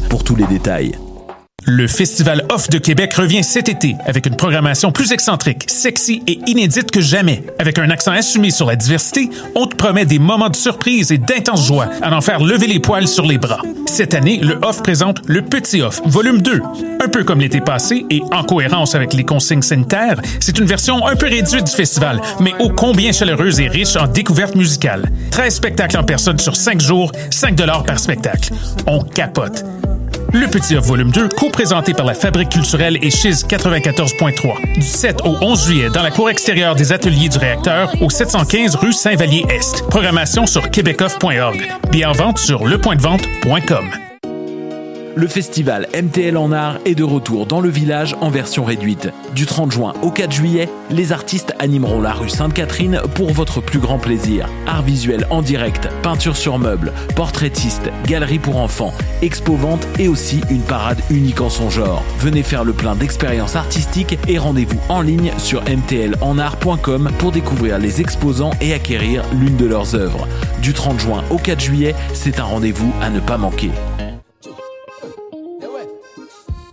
pour tous les détails. Le Festival Off de Québec revient cet été avec une programmation plus excentrique, sexy et inédite que jamais. Avec un accent assumé sur la diversité, on te promet des moments de surprise et d'intense joie à en faire lever les poils sur les bras. Cette année, le Off présente le Petit Off, volume 2. Un peu comme l'été passé et en cohérence avec les consignes sanitaires, c'est une version un peu réduite du festival, mais ô combien chaleureuse et riche en découvertes musicales. 13 spectacles en personne sur 5 jours, 5 par spectacle. On capote. Le Petit Off Volume 2, co-présenté par la Fabrique culturelle et Chiz 94.3. Du 7 au 11 juillet, dans la cour extérieure des ateliers du réacteur, au 715 rue Saint-Vallier-Est. Programmation sur québecoff.org. Bien en vente sur lepointdevente.com. Le festival MTL en art est de retour dans le village en version réduite. Du 30 juin au 4 juillet, les artistes animeront la rue Sainte-Catherine pour votre plus grand plaisir. Art visuel en direct, peinture sur meubles, portraitiste, galerie pour enfants, expo-vente et aussi une parade unique en son genre. Venez faire le plein d'expériences artistiques et rendez-vous en ligne sur mtlenart.com pour découvrir les exposants et acquérir l'une de leurs œuvres. Du 30 juin au 4 juillet, c'est un rendez-vous à ne pas manquer.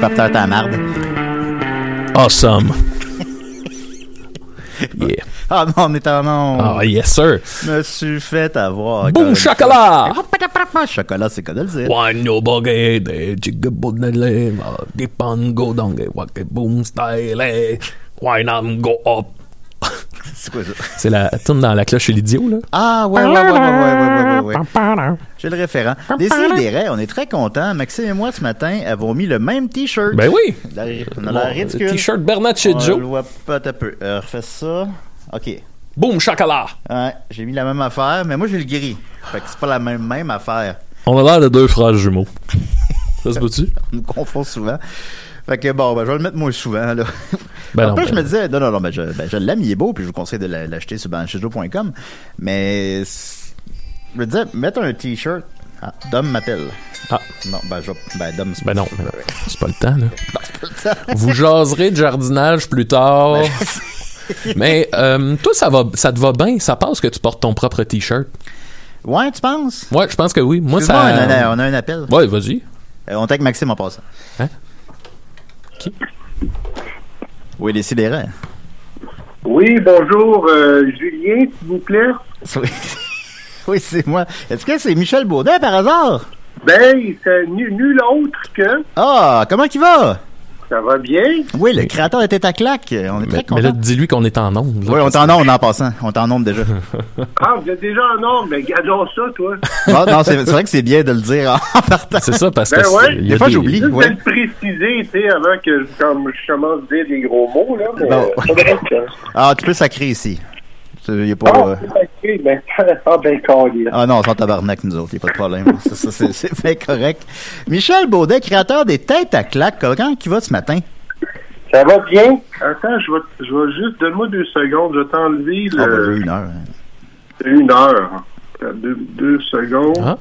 À la marde? Awesome. yeah. Ah non, on est en non. Ah, yes, sir. Me suis fait avoir. Une chocolat! Chocolat, c'est quoi de le dire? Wine no buggy, de jigga budnele, dipan go down, wake boom style, eh. wine am go up. C'est quoi ça? C'est la tourne dans la cloche et l'idiot, là. Ah, ouais, ouais, ouais, ouais, ouais, ouais, ouais, ouais. J'ai le référent. Décidérez, on est très contents. Maxime et moi, ce matin, avons mis le même T-shirt. Ben oui. La- On a l'air Bon, ridicule. T-shirt Bernard On le Joe. voit pas un peu. Euh, refais ça. OK. Boom, chocolat. Ouais, j'ai mis la même affaire, mais moi, j'ai le gris. Fait que c'est pas la même, même affaire. On a l'air de deux frères jumeaux. Ça se peut-tu? On nous confond souvent. Fait que bon, ben, je vais le mettre moins souvent, là. Ben en non, plus, je ben- me disais, non, non, non, ben, je, ben, je l'aime, il est beau, puis je vous conseille de la- l'acheter sur banchijo.com. Mais, c'est- je me disais, mettre un t-shirt. Ah, Dom m'appelle. Ah. Non, ben, je, ben, Dom, c'est Ben non, ben non. c'est pas le temps, là. pas le temps. Vous jaserez de jardinage plus tard. Mais euh, toi, ça va, ça te va bien, ça passe que tu portes ton propre t-shirt? Ouais, tu penses? Ouais, je pense que oui. Moi, Excuse-moi, ça. on, a, on a un appel. Ouais, vas-y. Euh, on est avec Maxime en passant. Hein? Oui, les sidérés. Oui, bonjour, euh, Julien, s'il vous plaît. Oui, oui c'est moi. Est-ce que c'est Michel Baudin par hasard? Ben, c'est nu- nul autre que... Ah, comment qu'il va? Ça va bien? Oui, le créateur Tête à claque. On est très Mais, mais là, dis-lui qu'on est en là. Oui, on est en onde en passant. On est en onde déjà. Ah, vous êtes déjà en nombre, mais gardons ça, toi. non, non, c'est vrai que c'est bien de le dire en partant. C'est ça, parce Ben que ouais. c'est- il y a Des fois, j'oublie. Juste Ouais. de le préciser, tu sais, avant que je, comme, je commence à dire des gros mots, là. Mais, que- Ah, tu peux sacrer ici. Il y a pas... Ah, euh, ben, ah, ben. Ah non, on s'en tabarnak, nous autres, il a pas de problème. ça, ça, c'est- c'est bien correct. Michel Baudet, créateur des Têtes à claque, comment qui va ce matin? Ça va bien? Attends, je vais, je vais juste, donne-moi deux secondes, je vais t'enlever Ah, ben, le, j'ai une heure. une heure. Deux, deux secondes. Ah.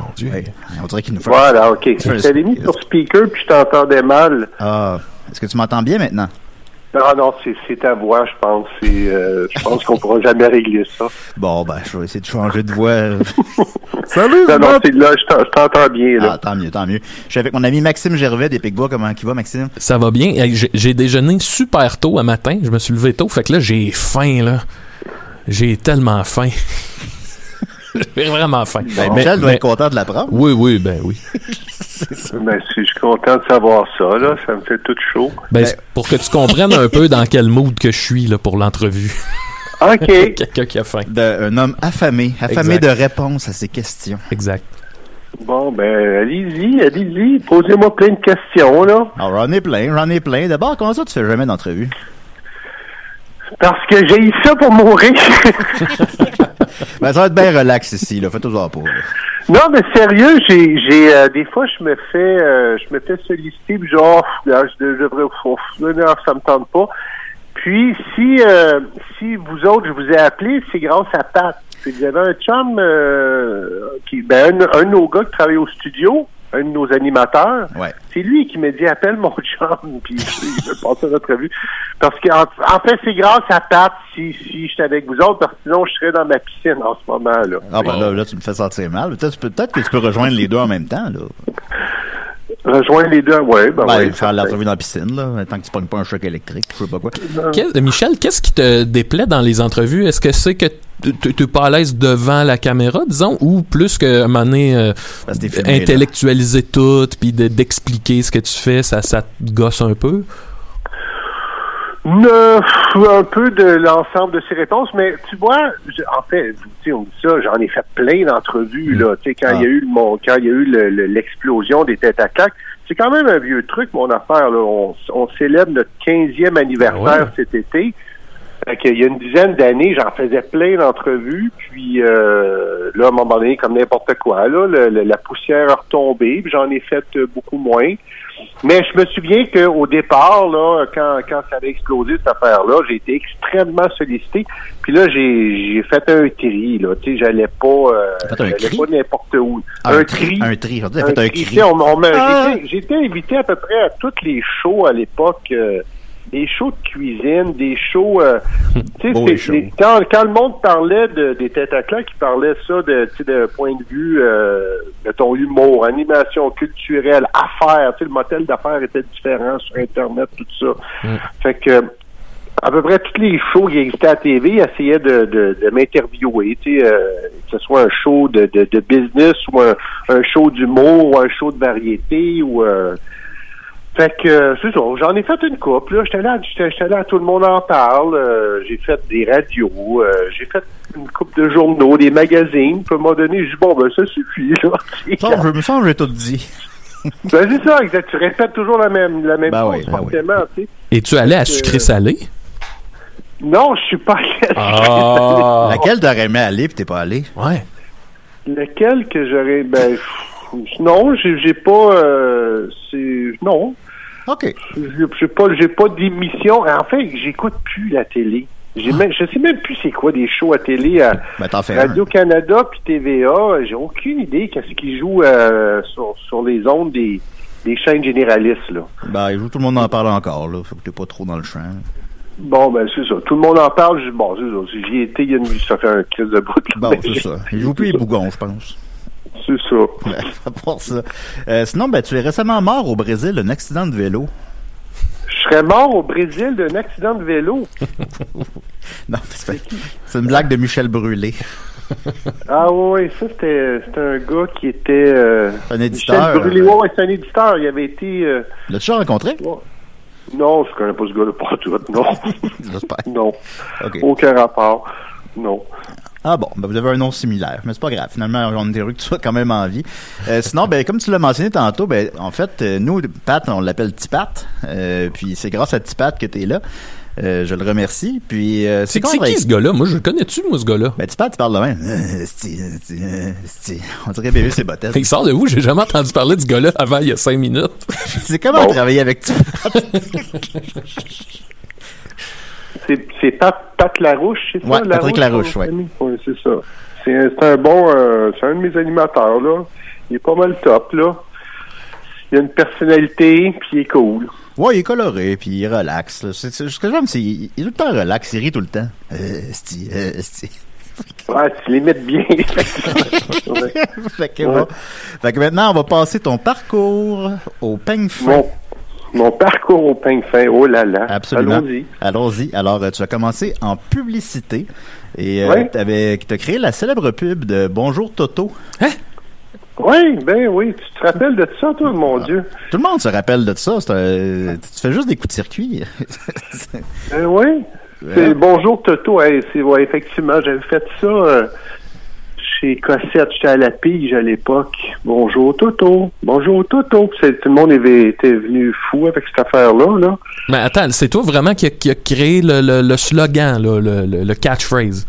Mon Dieu. Ouais, on dirait qu'il nous fait... Voilà, ok. Je t'avais mis sur speaker, puis je t'entendais mal. Ah, est-ce que tu m'entends bien maintenant? Ah non, c'est c'est ta voix, je pense. C'est, euh, je pense qu'on pourra jamais régler ça. Bon, ben, je vais essayer de changer de voix. Salut, Non, non, c'est là, je t'en- je t'entends bien, là. Ah, tant mieux, tant mieux. Je suis avec mon ami Maxime Gervais des Picbois. Comment qui va, Maxime? Ça va bien. J'ai déjeuné super tôt à matin. Je me suis levé tôt. Fait que là, j'ai faim, là. J'ai tellement faim. j'ai vraiment faim. Ben, Michel doit mais- être content de l'apprendre. Oui, oui, ben oui. Ben, si je suis content de savoir ça, là. Ça me fait tout chaud. Ben, Ben- pour que tu comprennes un peu dans quel mood que je suis là, pour l'entrevue. OK. Quelqu'un qui a faim. De- un homme affamé, affamé Exact. de réponses à ses questions. Exact. Bon, ben, allez-y, allez-y. Posez-moi plein de questions, là. Alors, j'en ai plein, j'en ai plein. D'abord, comment ça tu fais jamais d'entrevue? Parce que j'ai eu ça pour mourir. Ben, ça va être bien relax ici, là. Fais toujours pas. non, mais sérieux, j'ai, j'ai, euh, des fois, je me fais, euh, je me fais solliciter, puis genre, là, je, devrais, ouf, non, ça me tente pas. Puis, si, euh, si vous autres, je vous ai appelé, c'est grâce à Pat. Puis, Vous avez un chum, euh, qui, ben, un, un de nos gars qui travaille au studio, un de nos animateurs. Ouais. C'est lui qui m'a dit appelle mon chum, puis il veut passer notre revue. Parce que en, en fait, c'est grâce à Pat si, si j'étais avec vous autres, parce que sinon je serais dans ma piscine en ce moment là. Ah, ben là, là, tu me fais sentir mal. Peut-être, peut-être que tu peux rejoindre les deux en même temps, là. Rejoindre les deux, ouais, ben, Ben, ouais, faire l'entrevue dans la piscine, là. Tant que tu pognes pas un choc électrique, je sais pas quoi. Quel- Michel, qu'est-ce qui te déplaît dans les entrevues? Est-ce que c'est que tu n'es pas à l'aise devant la caméra, disons, ou plus que à un moment donné, euh, là. intellectualiser tout, puis de- d'expliquer ce que tu fais, ça, ça te gosse un peu? Ne- un peu de l'ensemble de ces réponses, mais tu vois, en fait, tu sais, on dit ça, j'en ai fait plein d'entrevues, là, tu sais, quand Ah. il y a eu le, mon, quand il y a eu le- le- l'explosion des têtes à claques, c'est quand même un vieux truc, mon affaire, là, on, on célèbre notre 15e anniversaire Ah cet été, fait qu'il y a une dizaine d'années, j'en faisais plein d'entrevues, puis euh, là, à un moment donné, comme n'importe quoi, là, le- le- la poussière a retombé, puis j'en ai fait euh, beaucoup moins. Mais je me souviens qu'au départ, là, quand, quand ça avait explosé cette affaire-là, j'ai été extrêmement sollicité. Puis là, j'ai j'ai fait un tri, là. Tu sais, j'allais pas, euh, j'allais pas n'importe où. Ah, un, un tri. tri. Un tri. T'as fait un m'a- Ah! J'étais j'étais invité à peu près à tous les shows à l'époque. euh, des shows de cuisine, des shows... euh, les quand, quand le monde parlait de, des têtes à claques, il parlait ça de, de point de vue euh, de ton humour, animation culturelle, affaires. Tu sais, le modèle d'affaires était différent sur Internet, tout ça. Fait que à peu près tous les shows qui existaient à la TV essayaient de, de, de m'interviewer, euh, que ce soit un show de, de, de business ou un, un show d'humour ou un show de variété ou euh, fait que euh, c'est ça, j'en ai fait une coupe, là, j'étais là, j'étais là, tout le monde en parle, euh, j'ai fait des radios, euh, j'ai fait une coupe de journaux, des magazines, puis à un moment donné, je dis bon ben ça suffit, là. Ça, je me sens j'ai tout dit. Ben, c'est ça, exact. Tu répètes toujours la même la même Ben chose, oui, ben oui. forcément, tu sais. Et tu allais à sucré-salé? Non, je suis pas Ah! Laquelle t'aurais aimé aller pis t'es pas allé? Ouais. Lequel que j'aurais ben non, j'ai j'ai pas euh, c'est non, OK. j'ai j'ai pas pas d'émission. En fait, j'écoute plus la télé. J'ai même, je sais même plus c'est quoi des shows à télé à Ben, t'en fais un. Radio Canada puis TVA. J'ai aucune idée qu'est-ce qu'ils jouent euh, sur, sur les ondes des, des chaînes généralistes là. Ben, il joue, tout le monde en parle encore, là. Faut que t'es pas trop dans le champ. Bon ben c'est ça. Tout le monde en parle. Je- Bon c'est ça. J'y étais il y a une ça fait un crise de bout. Bon, c'est ça. Il joue plus les bougons, je pense. C'est ça. Ouais, ça. Euh, sinon, ben, tu es récemment mort au Brésil d'un accident de vélo. Je serais mort au Brésil d'un accident de vélo. Non, c'est une blague de Michel Brûlé. Ah oui, ça c'était c'était un gars qui était euh, Un éditeur, Michel Brûlé. euh, Ouais, ouais, c'est un éditeur. Il avait été euh, L'as-tu rencontré? non, je connais pas ce gars-là pas tout. Non, J'espère. non, aucun rapport. Non. Ah bon, ben vous avez un nom similaire, mais c'est pas grave. Finalement, on est heureux que tu sois quand même en vie. Euh, sinon, ben comme tu l'as mentionné tantôt, ben en fait, euh, nous, Pat, on l'appelle Tipat. Euh, puis c'est grâce à Tipat que tu es là. Euh, je le remercie. Puis euh, C'est qui ce gars-là? Moi, je le connais-tu, moi, ce gars-là? Ben Tipat, tu parles de même. Euh. On dirait bébé c'est bottette. Il sort de où? J'ai jamais entendu parler de ce gars-là avant il y a cinq minutes. c'est comment travailler avec Tipat? C'est Pat, Pat Larouche, c'est ça? Ouais, Patrick Larouche, son ouais. c'est ça. C'est un, bon, euh, c'est un de mes animateurs, là. Il est pas mal top, là. Il a une personnalité, puis il est cool. Ouais, il est coloré, puis il relaxe. là. C'est, c'est- ce que j'aime, c'est il, il est tout le temps relax, il rit tout le temps. Euh, sti, euh, sti. Ouais, tu l'imites bien. Ouais. fait, que, Ouais. bon. fait que maintenant, on va passer ton parcours au peigne. Mon, mon parcours au peigne fin, oh là là. Absolument. Allons-y. Allons-y. Alors, euh, tu as commencé en publicité et euh, Ouais. t'avais, t'as créé la célèbre pub de Bonjour Toto. Oui, ben oui, tu te rappelles de ça, toi, mon Dieu? Tout le monde se rappelle de ça. Un- tu fais juste des coups de circuit. Ben oui. C'est Bonjour Toto, hey, ouais, effectivement, j'avais fait ça euh, chez Cossette, j'étais à la pige à l'époque. Bonjour Toto, bonjour Toto. C'est- Tout le monde avait- était venu fou avec cette affaire-là, là. Mais attends, c'est toi vraiment qui a, qui a créé le, le- le slogan, là, le, le- le catchphrase?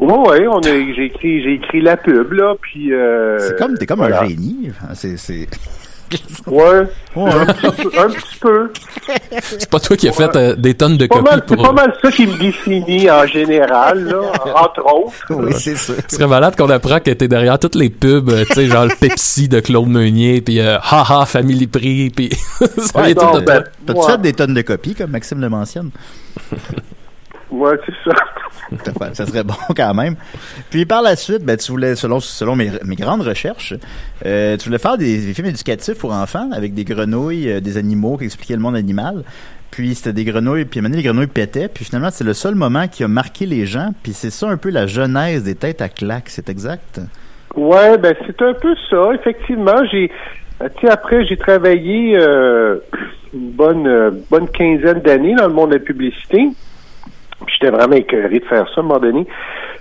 Ouais, ouais, on a, j'ai écrit, j'ai écrit la pub, là, puis euh, c'est comme, t'es comme voilà. un génie. C'est, c'est... Ouais, Ouais. un, petit peu, un petit peu. C'est pas toi qui as fait euh, des tonnes de copies mal, c'est pour... pas mal ça qui me définit en général, là, entre autres. oui, c'est ça. Ce serait malade qu'on apprend que t'es derrière toutes les pubs, euh, tu sais, genre le Pepsi de Claude Meunier, puis euh, haha, Family Prix, puis ça Ouais, ben, T'as-tu ouais. fait des tonnes de copies, comme Maxime le mentionne? Ouais, c'est ça. Ça serait bon quand même. Puis par la suite, ben, tu voulais, selon, selon mes, mes grandes recherches, euh, tu voulais faire des, des films éducatifs pour enfants avec des grenouilles, euh, des animaux qui expliquaient le monde animal. Puis c'était des grenouilles, puis maintenant les grenouilles pétaient. Puis finalement, c'est le seul moment qui a marqué les gens. Puis c'est ça un peu la genèse des têtes à claques, c'est exact? Ouais, ben c'est un peu ça. Effectivement, j'ai, euh, après j'ai travaillé euh, une bonne euh, bonne quinzaine d'années dans le monde de la publicité. J'étais vraiment écœuré de faire ça à un moment donné.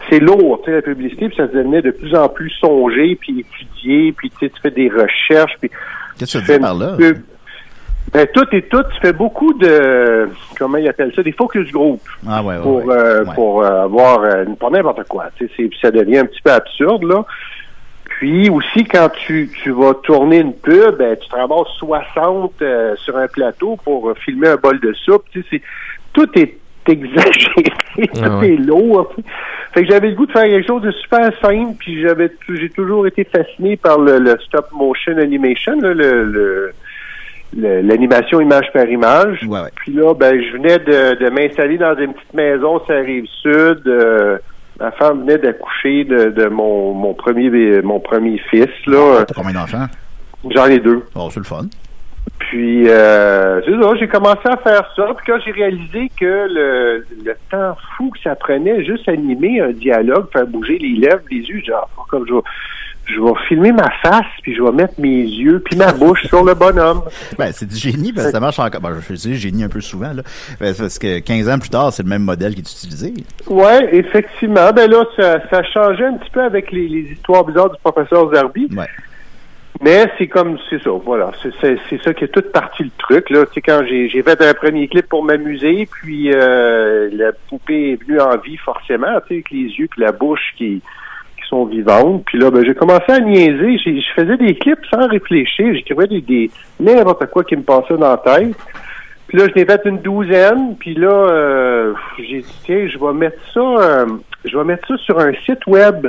C'est lourd, tu sais, la publicité, puis ça devenait de plus en plus songé, puis étudié, puis tu fais des recherches, puis Qu'est-ce que tu fais par là? pub. Ben, tout et tout, tu fais beaucoup de, comment ils appellent ça, des focus group Ah ouais, ouais, pour ouais. euh, pour euh, avoir euh, pas n'importe quoi. Tu sais, ça devient un petit peu absurde là. Puis aussi quand tu, tu vas tourner une pub, ben, tu te ramasses 60 euh, sur un plateau pour euh, filmer un bol de soupe. Tu sais, tout est exagéré, Ah ouais. lourd. Fait que j'avais le goût de faire quelque chose de super simple, puis j'avais j'ai toujours été fasciné par le, le stop motion animation, là, le- l'animation image par image. Ouais, ouais. Puis là, ben, je venais de, de m'installer dans une petite maison sur la rive sud. Euh, ma femme venait d'accoucher de, de mon, mon premier mon premier fils. Là, T'as combien d'enfants? j'en ai deux. Oh, c'est le fun. Puis euh, c'est ça, j'ai commencé à faire ça. Puis quand j'ai réalisé que le, le temps fou que ça prenait juste animer un dialogue, faire bouger les lèvres, les yeux, genre comme je vais, je vais filmer ma face, puis je vais mettre mes yeux, puis ma bouche sur le bonhomme. Ben, c'est du génie, parce que ça marche encore. Ben, je dis génie un peu souvent, là. Ben, parce que 15 ans plus tard, c'est le même modèle qui est utilisé. Ouais, effectivement. Ben là, ça, ça changeait un petit peu avec les, les histoires bizarres du professeur Zerbi. Ouais. Mais c'est comme, c'est ça, voilà. C'est, c'est, c'est ça qui est toute partie le truc, là. Sais, quand j'ai, fait un premier clip pour m'amuser, puis euh, la poupée est venue en vie forcément, tu sais, avec les yeux puis la bouche qui, qui sont vivantes. Puis là, ben, j'ai commencé à niaiser. Je faisais des clips sans réfléchir. J'écrivais des, des n'importe quoi qui me passait dans la tête. Puis là, je n'ai fait une douzaine. Puis là, euh, j'ai dit, tiens, je vais mettre ça, euh, je vais mettre ça sur un site web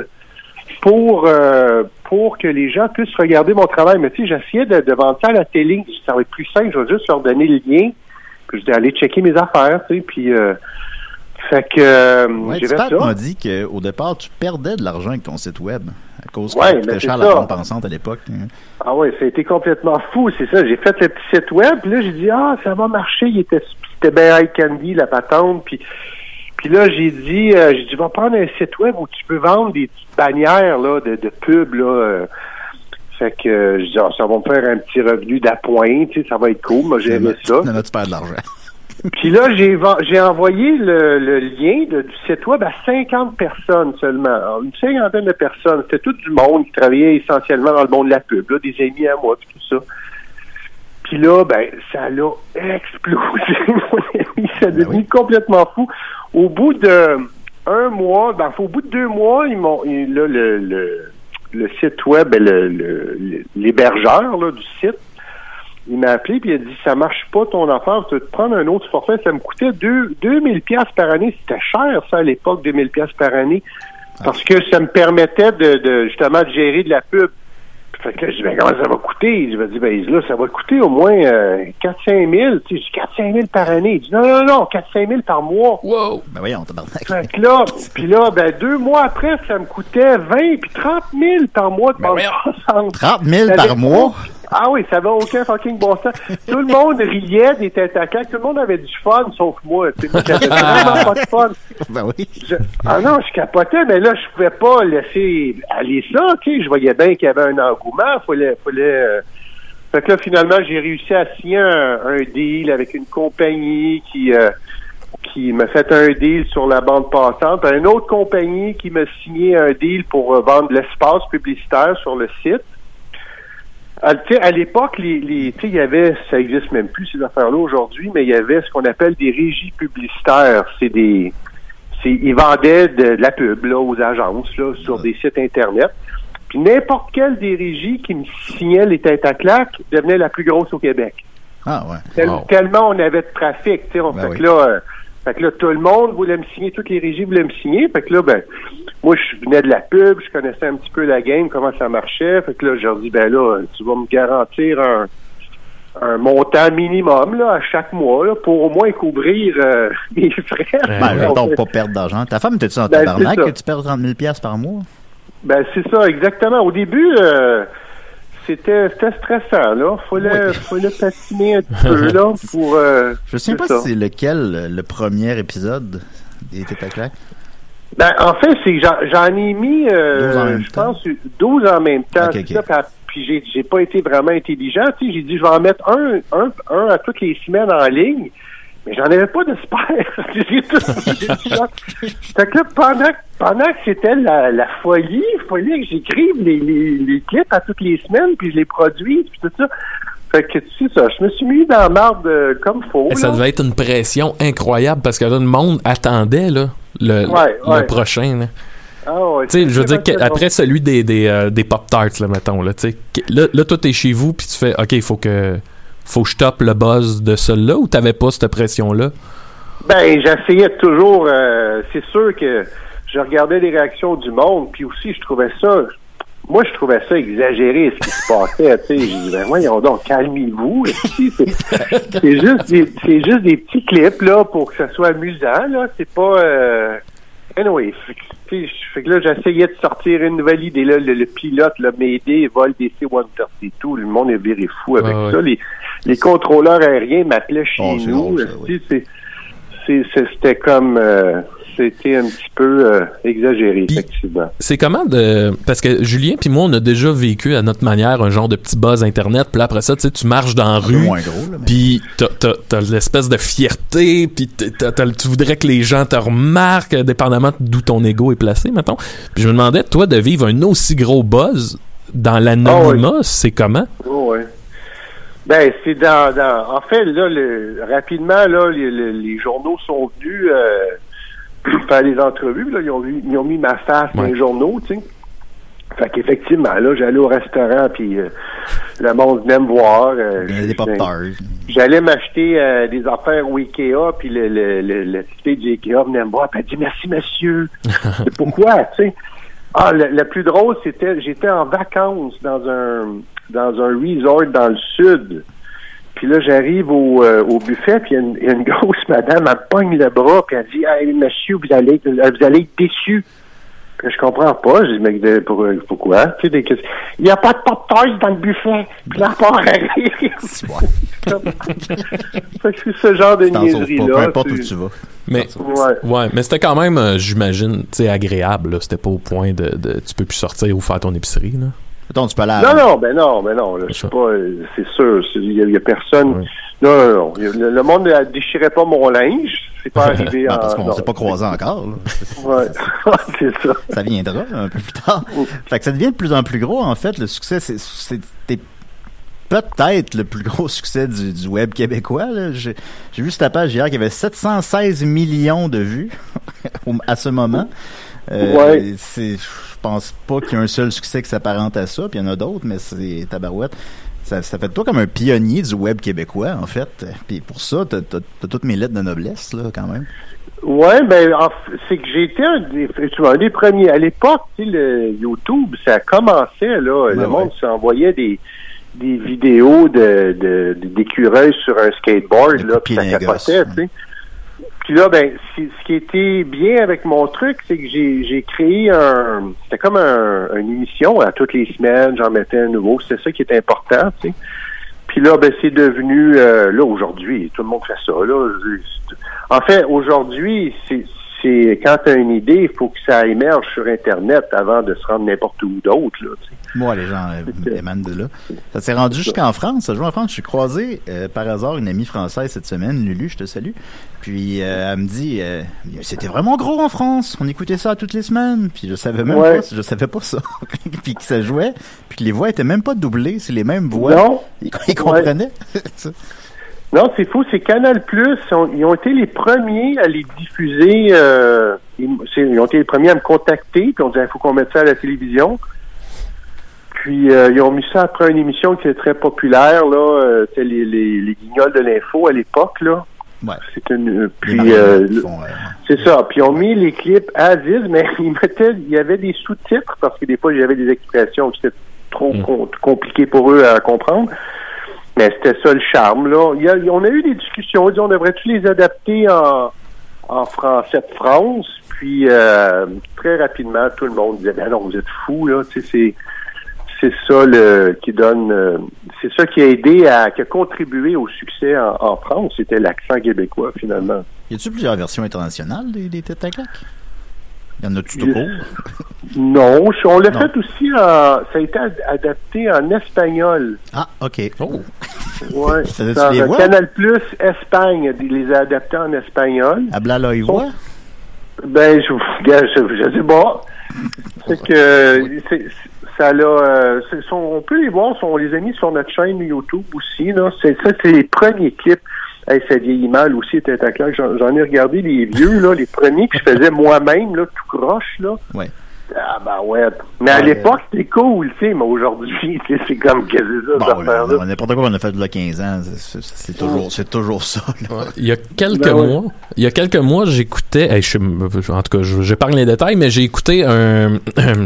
pour euh, pour que les gens puissent regarder mon travail. Mais tu sais, j'essayais de, de vendre ça à la télé. Ça va être plus simple. Je vais juste leur donner le lien. Puis je vais aller checker mes affaires, tu sais. Puis euh, fait que euh, Ouais, j'ai fait Pat ça. m'a dit qu'au départ, tu perdais de l'argent avec ton site web. À cause que Ouais, cher c'est la bande pensante à l'époque. hein. Ah ouais, ça a été complètement fou, c'est ça. J'ai fait le petit site web, puis là j'ai dit ah ça va marcher, il était c'était bien high candy la patente, puis Puis là, j'ai dit, euh, j'ai dit, va prendre un site web où tu peux vendre des petites bannières là, de, de pub. Là, euh. fait que euh, je dis, Ah, ça va me faire un petit revenu d'appoint, tu sais, ça va être cool. Moi, j'ai aimé ça. Finalement, tu perds de l'argent. Puis là, j'ai envoyé le, le lien de- du site web à 50 personnes seulement. Alors, Une cinquantaine de personnes. C'était tout du monde qui travaillait essentiellement dans le monde de la pub, là, des amis à moi, puis tout ça. Puis là, ben, ça l'a explosé, mon ami. Ça a devenu complètement fou. Au bout de un mois, ben, au bout de deux mois, ils m'ont, là, le, le, le site web, ben, le, l'hébergeur, là, du site, il m'a appelé puis il a dit ça marche pas ton affaire, tu veux te prendre un autre forfait, ça me coûtait deux, 2000 pièces par année, c'était cher ça à l'époque 2000 pièces par année parce que ça me permettait de, de justement de gérer de la pub. Fait que là, je dis, ben, comment ça va coûter? Je me dis, ben, là, ça va coûter au moins euh, 4-5 000. Tu sais, je dis, 4-5 000 par année. Il dit, non, non, non, 4-5 000 par mois. Wow! Ben voyons, tabarnak. Fait que là, puis là, ben, deux mois après, ça me coûtait 20 puis 30 000 par mois de Ben bande voyons. passante. 30 000 Ça par mois? Ah oui, ça avait aucun fucking bon sens. Tout le monde riait des têtes à. Tout le monde avait du fun, sauf moi. tu sais. Moi, J'avais vraiment pas de fun. Ben oui. Je- ah non, je capotais, mais là, je pouvais pas laisser aller ça. Tu sais, je voyais bien qu'il y avait un engouement. Fallait, fallait. euh, Fait que là, finalement, j'ai réussi à signer un, un deal avec une compagnie qui euh, qui m'a fait un deal sur la bande passante, une autre compagnie qui m'a signé un deal pour euh, vendre l'espace publicitaire sur le site. À, sais, à l'époque, les, les, il y avait, ça existe même plus ces affaires-là aujourd'hui, mais il y avait ce qu'on appelle des régies publicitaires. C'est des, ils vendaient de, de la pub là, aux agences là, sur des sites internet. Puis n'importe quelle des régies qui me signait les têtes à claques devenait la plus grosse au Québec. Ah ouais. Tel- Wow. Tellement on avait de trafic, tu sais. on- Ben fait oui. que là, euh, fait que là, tout le monde voulait me signer, toutes les régies voulaient me signer. Fait que là, ben, moi, je venais de la pub, je connaissais un petit peu la game, comment ça marchait. Fait que là, je leur dis, ben là, tu vas me garantir un, un montant minimum là, à chaque mois là, pour au moins couvrir euh, mes frais. Ben, ouais. donc, pas perdre d'argent. Ta femme, t'es-tu en Ben, tabarnak que tu perds 30 000 pièces par mois? Ben c'est ça, exactement. Au début, euh, c'était c'était stressant, là. Fallait, Oui. fallait patiner un petit peu, là, pour... euh, Je sais pas si c'est lequel, le premier épisode des claques. Ben, en fait, c'est j'en, ai mis, euh, 12 en même je temps. pense, 12 en même temps. Ça, puis- puis j'ai, j'ai pas été vraiment intelligent. Tu sais, j'ai dit, je vais en mettre un, un, un à toutes les semaines en ligne. Mais j'en avais pas de spare. J'ai tout-. Fait que là, pendant, que- pendant que c'était la, la folie, il fallait que j'écrive les, les, les clips à toutes les semaines, puis je les produise, puis tout ça. Fait que, tu sais ça, je me suis mis dans la marde euh, comme faux. Et ça devait être une pression incroyable parce que là, le monde attendait là, le, Ouais, le ouais. prochain. là. Ah ouais, Tu sais, je veux dire, que- après celui des, des, euh, des Pop-Tarts, là, mettons, là, tu sais, là, là, toi, t'es chez vous, puis tu fais, OK, il faut que, faut que je tape le buzz de celui-là, ou t'avais pas cette pression-là? Ben, j'essayais toujours. euh, c'est sûr que je regardais les réactions du monde, puis aussi, je trouvais ça. Moi, je trouvais ça exagéré ce qui se passait. Tu sais, j'ai dit, ben voyons donc, calmez-vous. C'est juste, des- c'est juste des petits clips là pour que ça soit amusant. Là, c'est pas. Euh... Anyway, fait que, tu sais, je- fait que là, j'essayais de sortir une nouvelle idée. Là, le, le pilote, là, m'aider, vol DC-132. Le monde est viré fou avec ouais. ça. Les, les contrôleurs aériens m'appelaient chez Oh, c'est nous. oui. c'était comme euh, c'était un petit peu euh, exagéré effectivement. C'est comment de. Parce que Julien puis moi, on a déjà vécu à notre manière un genre de petit buzz Internet, puis là, après ça, tu sais, tu marches dans la rue. moins gros, là. mais- Puis t'as, l'espèce de fierté, puis tu voudrais que les gens te remarquent, dépendamment d'où ton ego est placé, mettons. Puis je me demandais, toi, de vivre un aussi gros buzz dans l'anonymat, c'est comment? Oh, ouais. Ben c'est dans, dans en fait là le, rapidement là les, les- les journaux sont venus euh, faire des entrevues là ils ont vu- ils ont mis ma face dans les journaux tu sais. Fait qu'effectivement là j'allais au restaurant puis euh, le monde venait me voir. euh, pop-tarts. J'allais m'acheter euh, des affaires au Ikea, puis le, le, le, le petit du Ikea venait me voir, puis elle dit merci monsieur. C'est pourquoi, tu sais? Ah, le, le plus drôle, c'était j'étais en vacances dans un dans un resort dans le sud. Puis là, j'arrive au, euh, au buffet, puis il y a une- il y, a une grosse madame, elle me pogne le bras, puis elle dit Hey, monsieur, vous allez, être- vous allez être déçu. Je comprends pas. Je dis, mais de- pour- pourquoi? Tu sais, des questions. Il n'y a pas de pop dans le buffet. Puis là, pas à rire. C'est ce genre de niaiserie-là. peu importe où tu vas. Mais, Ouais. ouais, mais c'était quand même, euh, j'imagine, tu sais, agréable. là. C'était pas au point de, de- Tu peux plus sortir ou faire ton épicerie. Là. Mettons, tu peux aller à- Non, non, ben non, ben non. C'est pas, euh, c'est sûr. Il y, y a personne. Non, non, non. Le, le monde ne déchirait pas mon linge. C'est pas arrivé Non, en. parce qu'on non. s'est pas croisé encore. Ouais, c'est ça. ça viendra un peu plus tard. Fait que ça devient de plus en plus gros, en fait. Le succès, c'est- peut-être le plus gros succès du, du web québécois. J'ai vu sur ta page hier qu'il y avait 716 millions de vues à ce moment. Euh, Ouais. Je pense pas qu'il y ait un seul succès qui s'apparente à ça, puis il y en a d'autres, mais c'est tabarouette. Ça, ça fait de toi comme un pionnier du web québécois, en fait. Puis pour ça, t'as as, toutes mes lettres de noblesse, là, quand même. Ouais, ben, c'est que été un un des premiers. À l'époque, tu sais, le YouTube, ça commençait, là. le monde s'envoyait des, des vidéos de, d'écureuils sur un skateboard, De là, puis ça capotait, tu sais. Puis là, ben, ce qui était bien avec mon truc, c'est que j'ai, créé un, c'était comme un, une émission à toutes les semaines, j'en mettais un nouveau, c'est ça qui est important, tu sais. Puis là, ben, c'est devenu, euh, là, aujourd'hui, tout le monde fait ça, là. En fait, aujourd'hui, c'est, quand tu as une idée, il faut que ça émerge sur Internet avant de se rendre n'importe où d'autre. Moi, les gens euh, émanent de là. Ça s'est rendu jusqu'en France. Ça joue en France. Je suis croisé euh, par hasard une amie française cette semaine, Lulu, je te salue. Puis euh, elle me dit, euh, c'était vraiment gros en France. On écoutait ça toutes les semaines. Puis je savais même Ouais. pas, je savais pas ça. puis que ça jouait. Puis que les voix étaient même pas doublées, c'est les mêmes voix. Non. Ils, ils comprenaient. Non, c'est fou. C'est Canal Plus. Ils ont été les premiers à les diffuser. euh, ils, c'est- ils ont été les premiers à me contacter. Puis on dit, il faut qu'on mette ça à la télévision. Puis euh, ils ont mis ça après une émission qui était très populaire. Là, euh, c'était les, les, les Guignols de l'info à l'époque. Là, Ouais. c'était une. Les Puis euh, euh, c'est ça. Puis ils ont mis les clips à 10, mais ils mettaient, il y avait des sous-titres parce que des fois, il y avait des expressions qui étaient trop Mm. com- compliquées pour eux à comprendre. Mais c'était ça le charme, là. On a eu des discussions. On dit, on devrait-tu les adapter en, en français de France? Puis, euh, très rapidement, tout le monde disait, ben non, vous êtes fous, là. C'est, ça le, qui donne, euh, c'est ça qui a aidé à, qui a contribué au succès en, France. C'était l'accent québécois, finalement. Y a-tu plusieurs versions internationales des, des têtes à claques? Y en a-tu tout court? Non, on l'a fait aussi en, ça a été ad- adapté en espagnol. Ah, ok. Oh. Ouais. Dans les? Canal Plus Espagne, les a adaptés en espagnol. Habla la voix? Ben, je, je, je sais pas. C'est que c'est- ça l'a. euh, on peut les voir, on les a mis sur notre chaîne YouTube aussi. Là, c'est ça, c'est les premiers clips. Hey, ça vieillit mal aussi, tête à claque. J'en, ai regardé les vieux, là, les premiers que je faisais moi-même, là, tout croche, là. Ah ben ouais. Mais à Ouais. l'époque, c'était cool, tu sais, mais aujourd'hui, c'est comme qu'est-ce que c'est ça, Bon, n'importe quoi qu'on a fait de là 15 ans, c'est- toujours, c'est toujours ça. là. Il y a quelques Ben ouais. mois, il y a quelques mois, j'écoutais, hey, en tout cas, je- j'épargne les détails, mais j'ai écouté un,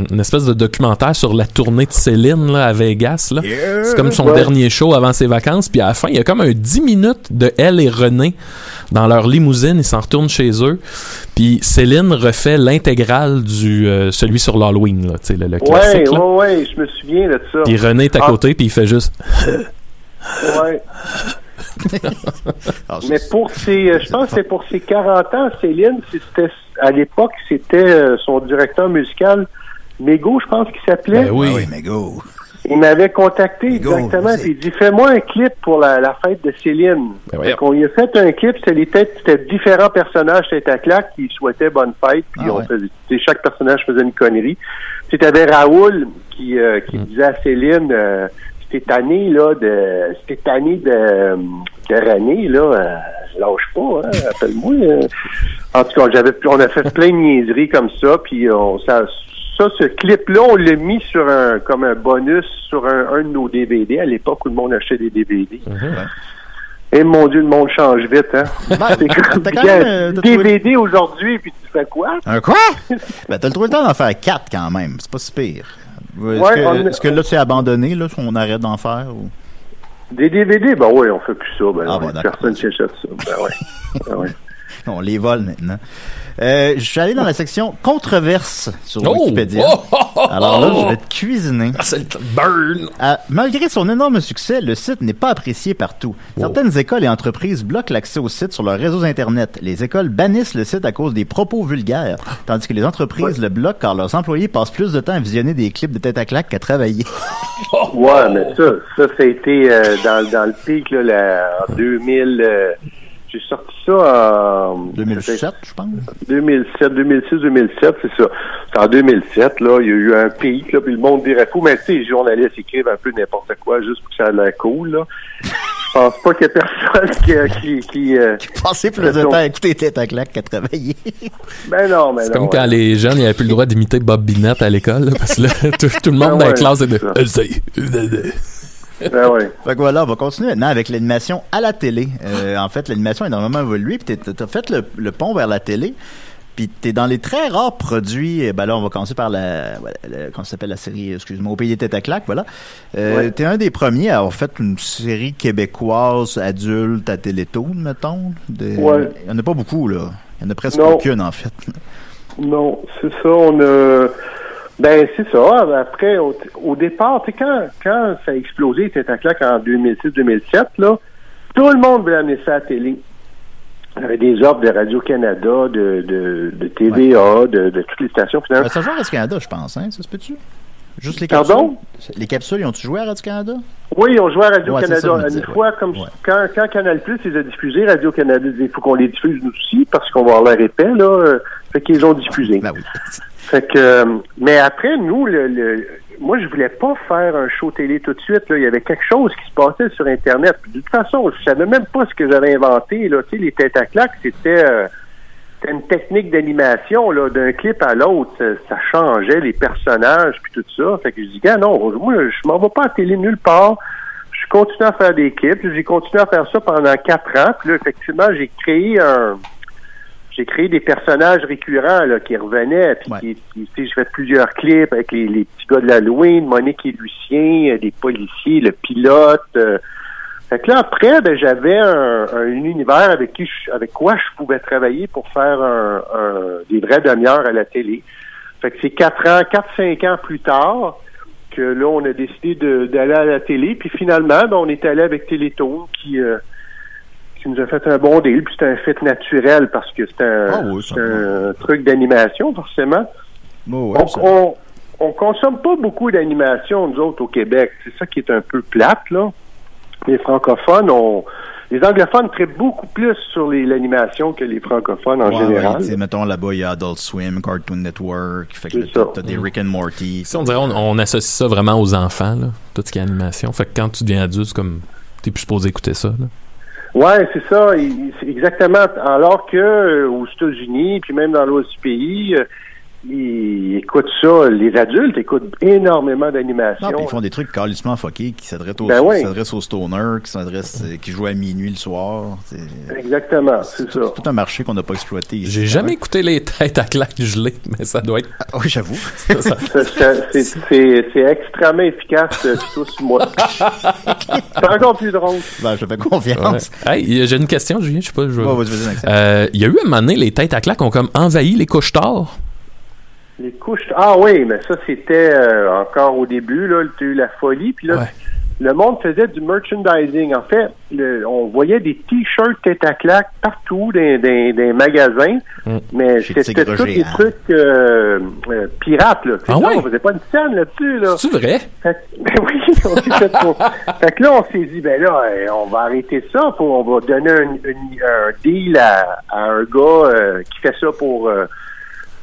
une espèce de documentaire sur la tournée de Céline là, à Vegas. Là. C'est comme son Ouais. dernier show avant ses vacances, puis à la fin, il y a comme un 10 minutes de elle et René dans leur limousine, ils s'en retournent chez eux, puis Céline refait l'intégrale du euh, celui sur l'Halloween, là, tu sais, le, le Ouais, classique. là. ouais, ouais, je me souviens de ça. Puis René est à Ah. côté, puis il fait juste. Ouais. Alors, Mais pour ses, euh, je pense que c'est pour ses 40 ans, Céline, c'était, à l'époque, c'était euh, son directeur musical, Mégo, je pense qu'il s'appelait. Ben oui. Ah oui, mais go. Il m'avait contacté musique. puis il dit fais-moi un clip pour la, la fête de Céline. Ben on lui a fait un clip, c'était les têtes, c'était différents personnages tête à claque qui souhaitaient bonne fête, puis Ah on ouais. faisait, chaque personnage faisait une connerie. Puis t'avais Raoul qui, euh, qui Mm. disait à Céline euh, c'était tanné là de c'était tanné de, de René là euh, lâche pas hein, appelle-moi euh. en tout cas j'avais on a fait plein de niaiseries comme ça puis on ça ça ce clip là on l'a mis sur un comme un bonus sur un, un de nos DVD à l'époque où le monde achetait des DVD et mon Dieu, le monde change vite, hein? C'est comme, t'as quand même, euh, DVD aujourd'hui, puis tu fais quoi? Un quoi? ben, t'as trouvé le temps d'en faire quatre quand même. C'est pas si pire. Est-ce Ouais, que, on- est-ce que là, c'est abandonné, là, si on arrête d'en faire? Ou... Des DVD, ben oui, on fait plus ça. Ben Ah d'accord. personne qui achète ça. Ben. Ben ouais. on les vole maintenant. Euh, je suis allé dans la section controverse sur Oh! Wikipédia. Oh, oh, Alors là, je vais te cuisiner. Ah, c'est burn! Ah, malgré son énorme succès, le site n'est pas apprécié partout. Certaines écoles et entreprises bloquent l'accès au site sur leurs réseaux Internet. Les écoles bannissent le site à cause des propos vulgaires, tandis que les entreprises le bloquent car leurs employés passent plus de temps à visionner des clips de tête à claque qu'à travailler. Ouais, mais ça, ça, ça a été euh, dans, dans le pic, là, la- en 2000. euh, j'ai sorti ça en 2007, je pense. 2007, 2006, 2007, c'est ça. C'est en 2007, là, il y a eu un pic, là, puis le monde dirait fou, mais tu sais, les journalistes écrivent un peu n'importe quoi juste pour que ça ait l'air cool, là. Je pense pas qu'il y a personne qui... qui, qui euh, plus de temps à écouter tête à claque qu'à travailler. ben non, mais C'est comme quand les jeunes n'avaient plus le droit d'imiter Bob Binette à l'école, là, parce que là, tout, tout le monde Ah dans la classe est de. Ben. Fait que voilà, on va continuer maintenant avec l'animation à la télé. Euh, en fait, l'animation a énormément évolué, puis t'as fait le, le pont vers la télé, puis t'es dans les très rares produits. euh, Ben là, on va commencer par la, comment s'appelle la série, excuse-moi, au pays des têtes à claques, voilà. Euh, Ouais. T'es un des premiers à avoir fait une série québécoise adulte à Télétoon, mettons. Ouais. Il y en a pas beaucoup là. Il y en a presque Non. aucune en fait. Non, c'est ça. On a. Ben, c'est ça. Après, au, au départ, tu sais, quand, quand ça a explosé, à claque en 2006-2007, là, tout le monde voulait amener ça à la télé. Il y avait des offres de Radio-Canada, de, de, de TVA, de, de toutes les stations. Finalement, ça joue à Radio-Canada, je pense, hein, ça se peut-tu? Juste les Pardon? capsules? Les capsules, ils ont-tu joué à Radio-Canada? Oui, on jouait à Radio-Canada. Une fois, ouais. comme Ouais. quand, quand Canal Plus les a diffusés, Radio-Canada il faut qu'on les diffuse nous aussi parce qu'on va avoir l'air épais, là. euh, Fait qu'ils ont diffusé. Ben oui. Fait que, euh, mais après, nous, le, le- moi, je voulais pas faire un show télé tout de suite. Là. Il y avait quelque chose qui se passait sur Internet. Puis, de toute façon, je savais même pas ce que j'avais inventé. Là. Tu sais, les têtes à claques, c'était euh, c'était une technique d'animation. là, D'un clip à l'autre, ça, ça changeait les personnages puis tout ça. Fait que je dis, gars, non, moi, je m'en vais pas à télé nulle part. Je continue à faire des clips. J'ai continué à faire ça pendant quatre ans. Puis là, effectivement, j'ai créé un j'ai créé des personnages récurrents là, qui revenaient. Puis Ouais. qui, qui- tu sais, j'ai fait plusieurs clips avec les, les petits gars de l'Halloween, Monique et Lucien, euh, des policiers, le pilote. euh. Fait que là, après, ben, j'avais un, un univers avec qui je- avec quoi je pouvais travailler pour faire un, un- des vraies demi-heures à la télé. Fait que c'est quatre ans, quatre, cinq ans plus tard que là, on a décidé d'aller à la télé. Puis finalement, ben, on est allé avec Télétoon qui, euh, qui nous a fait un bon deal. Puis c'était un fait naturel parce que c'est un, Ah oui, un truc d'animation, forcément. Ouais, Donc, on, on consomme pas beaucoup d'animation, nous autres, au Québec. C'est ça qui est un peu plate, là. Les francophones, on, les anglophones traitent beaucoup plus sur les- l'animation que les francophones en Ouais, général. ouais, tu sais, mettons là-bas, il y a Adult Swim, Cartoon Network, fait que t'as des Rick and Morty. Si on dirait, on, on associe ça vraiment aux enfants, là, tout ce qui est animation. Fait que quand tu deviens adulte, c'est comme, t'es plus supposé écouter ça, là. Ouais, c'est ça. Exactement. Alors que euh, aux États-Unis, puis même dans l'autre pays, euh, ils écoutent ça. Les adultes écoutent énormément d'animation. Non, puis ils font des trucs calissement fuckés qui s'adressent aux, Ben oui. s'adressent aux stoners, qui s'adressessent, euh, qui jouent à minuit le soir. C'est Exactement, c'est ça. c'est tout un marché qu'on n'a pas exploité. ici. J'ai jamais écouté les têtes à claques gelées, mais ça doit être. Ah oui, j'avoue. ça. C'est c'est- c'est extrêmement efficace, euh, sur moi. C'est encore plus drôle. Ben, je fais confiance. Ouais. Hey, j'ai une question, Julien, je sais pas. Je... Ouais, vas-y, vas-y, Maxime. Euh, Il y a eu un moment donné, les têtes à claques ont comme envahi les couches tard? Les couches. Ah oui, mais ça, c'était euh, encore au début, là, tu as eu la folie. Puis là, Ouais. le monde faisait du merchandising. En fait, le- on voyait des t-shirts tête à claque partout dans des, magasins, Mm. mais c'était tous des trucs euh, euh, pirates. Là. Ah là, ouais? On faisait pas une scène là-dessus. Là. C'est vrai? Fait, ben oui, on s'est fait pour- fait que là, on s'est dit, ben là, on va arrêter ça, pour, on va donner un, un- un deal à, à un gars qui fait ça pour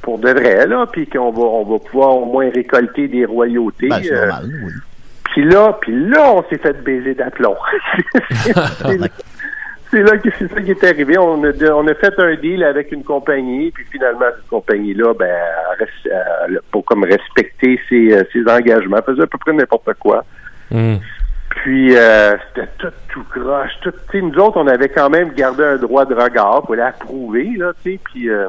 pour de vrai, là, puis qu'on va on va pouvoir au moins récolter des royautés. Ben, c'est euh, normal, oui. puis là, puis là, on s'est fait baiser d'aplomb. c'est là que c'est ça qui est arrivé. On a, on a fait un deal avec une compagnie, puis finalement cette compagnie-là, ben, pas comme respecter ses, euh, ses engagements, elle faisait à peu près n'importe quoi. Hmm. Puis euh, c'était tout tout croche, tout. Tu sais, nous autres, on avait quand même gardé un droit de regard pour l'approuver, là, tu sais, puis. euh,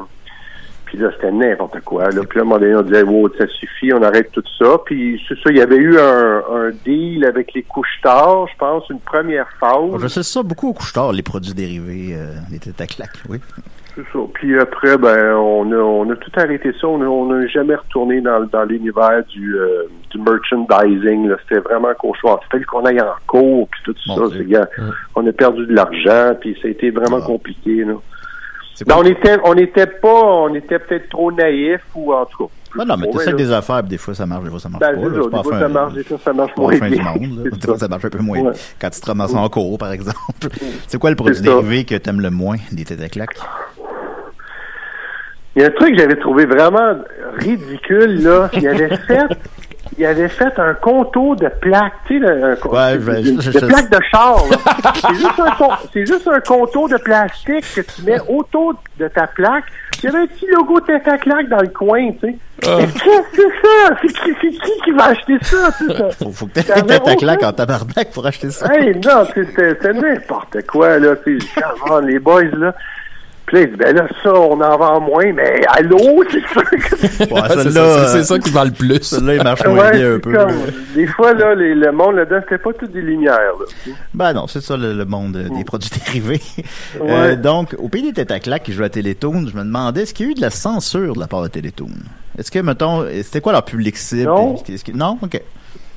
puis là, c'était n'importe quoi. Là. Puis là, à un moment donné, on disait, wow, ça suffit, on arrête tout ça. Puis c'est ça, il y avait eu un, un deal avec les couches tard, je pense, une première phase. Je sais ça beaucoup au couche-tard, les produits dérivés, euh, les têtes à claques, oui. C'est ça. Puis après, ben, on a, on a tout arrêté ça. On n'a jamais retourné dans, dans l'univers du, euh, du merchandising. C'était vraiment cauchemar. Il fallait qu'on aille en cours, puis tout ça. Gars, On a perdu de l'argent, puis ça a été vraiment Ah. compliqué. Là. Ben, on était, on était pas, on était peut-être trop naïfs ou en tout cas. Non, non, mais Ouais, t'essaies là. des affaires, puis des fois ça marche, des fois ça marche Ben, pas. ça. Des fois, ça marche, des fois, ça marche moins bien. Des fois, ça. ça marche un peu moins. Ouais. Quand tu te ramasses en cours, par exemple. C'est quoi le produit ça. dérivé que t'aimes le moins des têtes à claques? Il y a un truc que j'avais trouvé vraiment ridicule, là. Il avait fait, il avait fait un contour de plaques, tu sais, le- Ouais, de, je- de- je- de je- plaques de char. C'est juste, un c'est juste un contour de plastique que tu mets autour de ta plaque. Il y avait un petit logo tête à claque dans le coin, tu sais. Mais qu'est-ce que c'est ça? C'est qui, c'est qui qui va acheter ça, ça? Faut, faut que t'aies têtes à aucun- en tabarnak pour acheter ça. Hey, non, c'est- n'importe quoi, là. On, les boys, là. Puis là, il dit, ben là, ça, on en vend moins, mais allô, c'est sûr que Ouais, c'est ça, ça qui va le plus. Celle-là, il marche moins Ouais, bien un c'est peu. comme- des fois, là, les- le monde là-dedans, c'était pas toutes des lumières, là. Ben non, c'est ça le, le monde euh, des produits dérivés. Ouais. Euh, donc, au pays des têtes à claques qui jouent à Télétoon, je me demandais, est-ce qu'il y a eu de la censure de la part de Télétoon? Est-ce que, mettons, c'était quoi leur public cible? Non. Que- non? OK.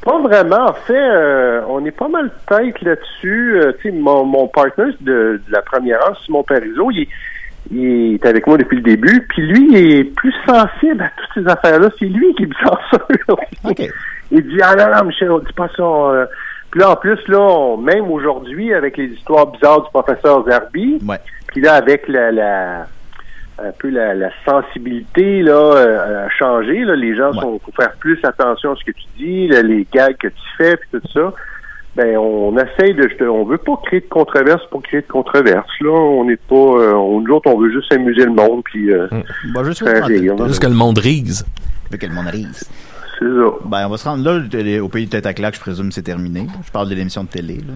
Pas vraiment. En fait, euh, on est pas mal tête là-dessus. Euh, tu sais, mon, mon partner de, de la première heure, Simon Parizeau, il, est- il est avec moi depuis le début. Puis lui, il est plus sensible à toutes ces affaires-là. C'est lui qui me censure. OK. Il dit Ah non, non, Michel, on dit pas ça. euh. Puis là, en plus, là, on- même aujourd'hui, avec les histoires bizarres du professeur Zerbi, Ouais. puis là, avec la, la un peu la, la sensibilité là euh, a changé. Là, les gens Ouais. sont faut faire plus attention à ce que tu dis, là, les gags que tu fais, puis tout ça. Ben, on essaye de, on veut pas créer de controverse pour créer de controverse. Là, on n'est pas, euh, on, nous autres, on veut juste amuser le monde, puis euh, Bon, Faire rire, là. Juste que le monde rise. Que le monde rise. c'est ça. Ben, on va se rendre là, au pays de tête à claques, je présume, c'est terminé. Je parle de l'émission de télé, là.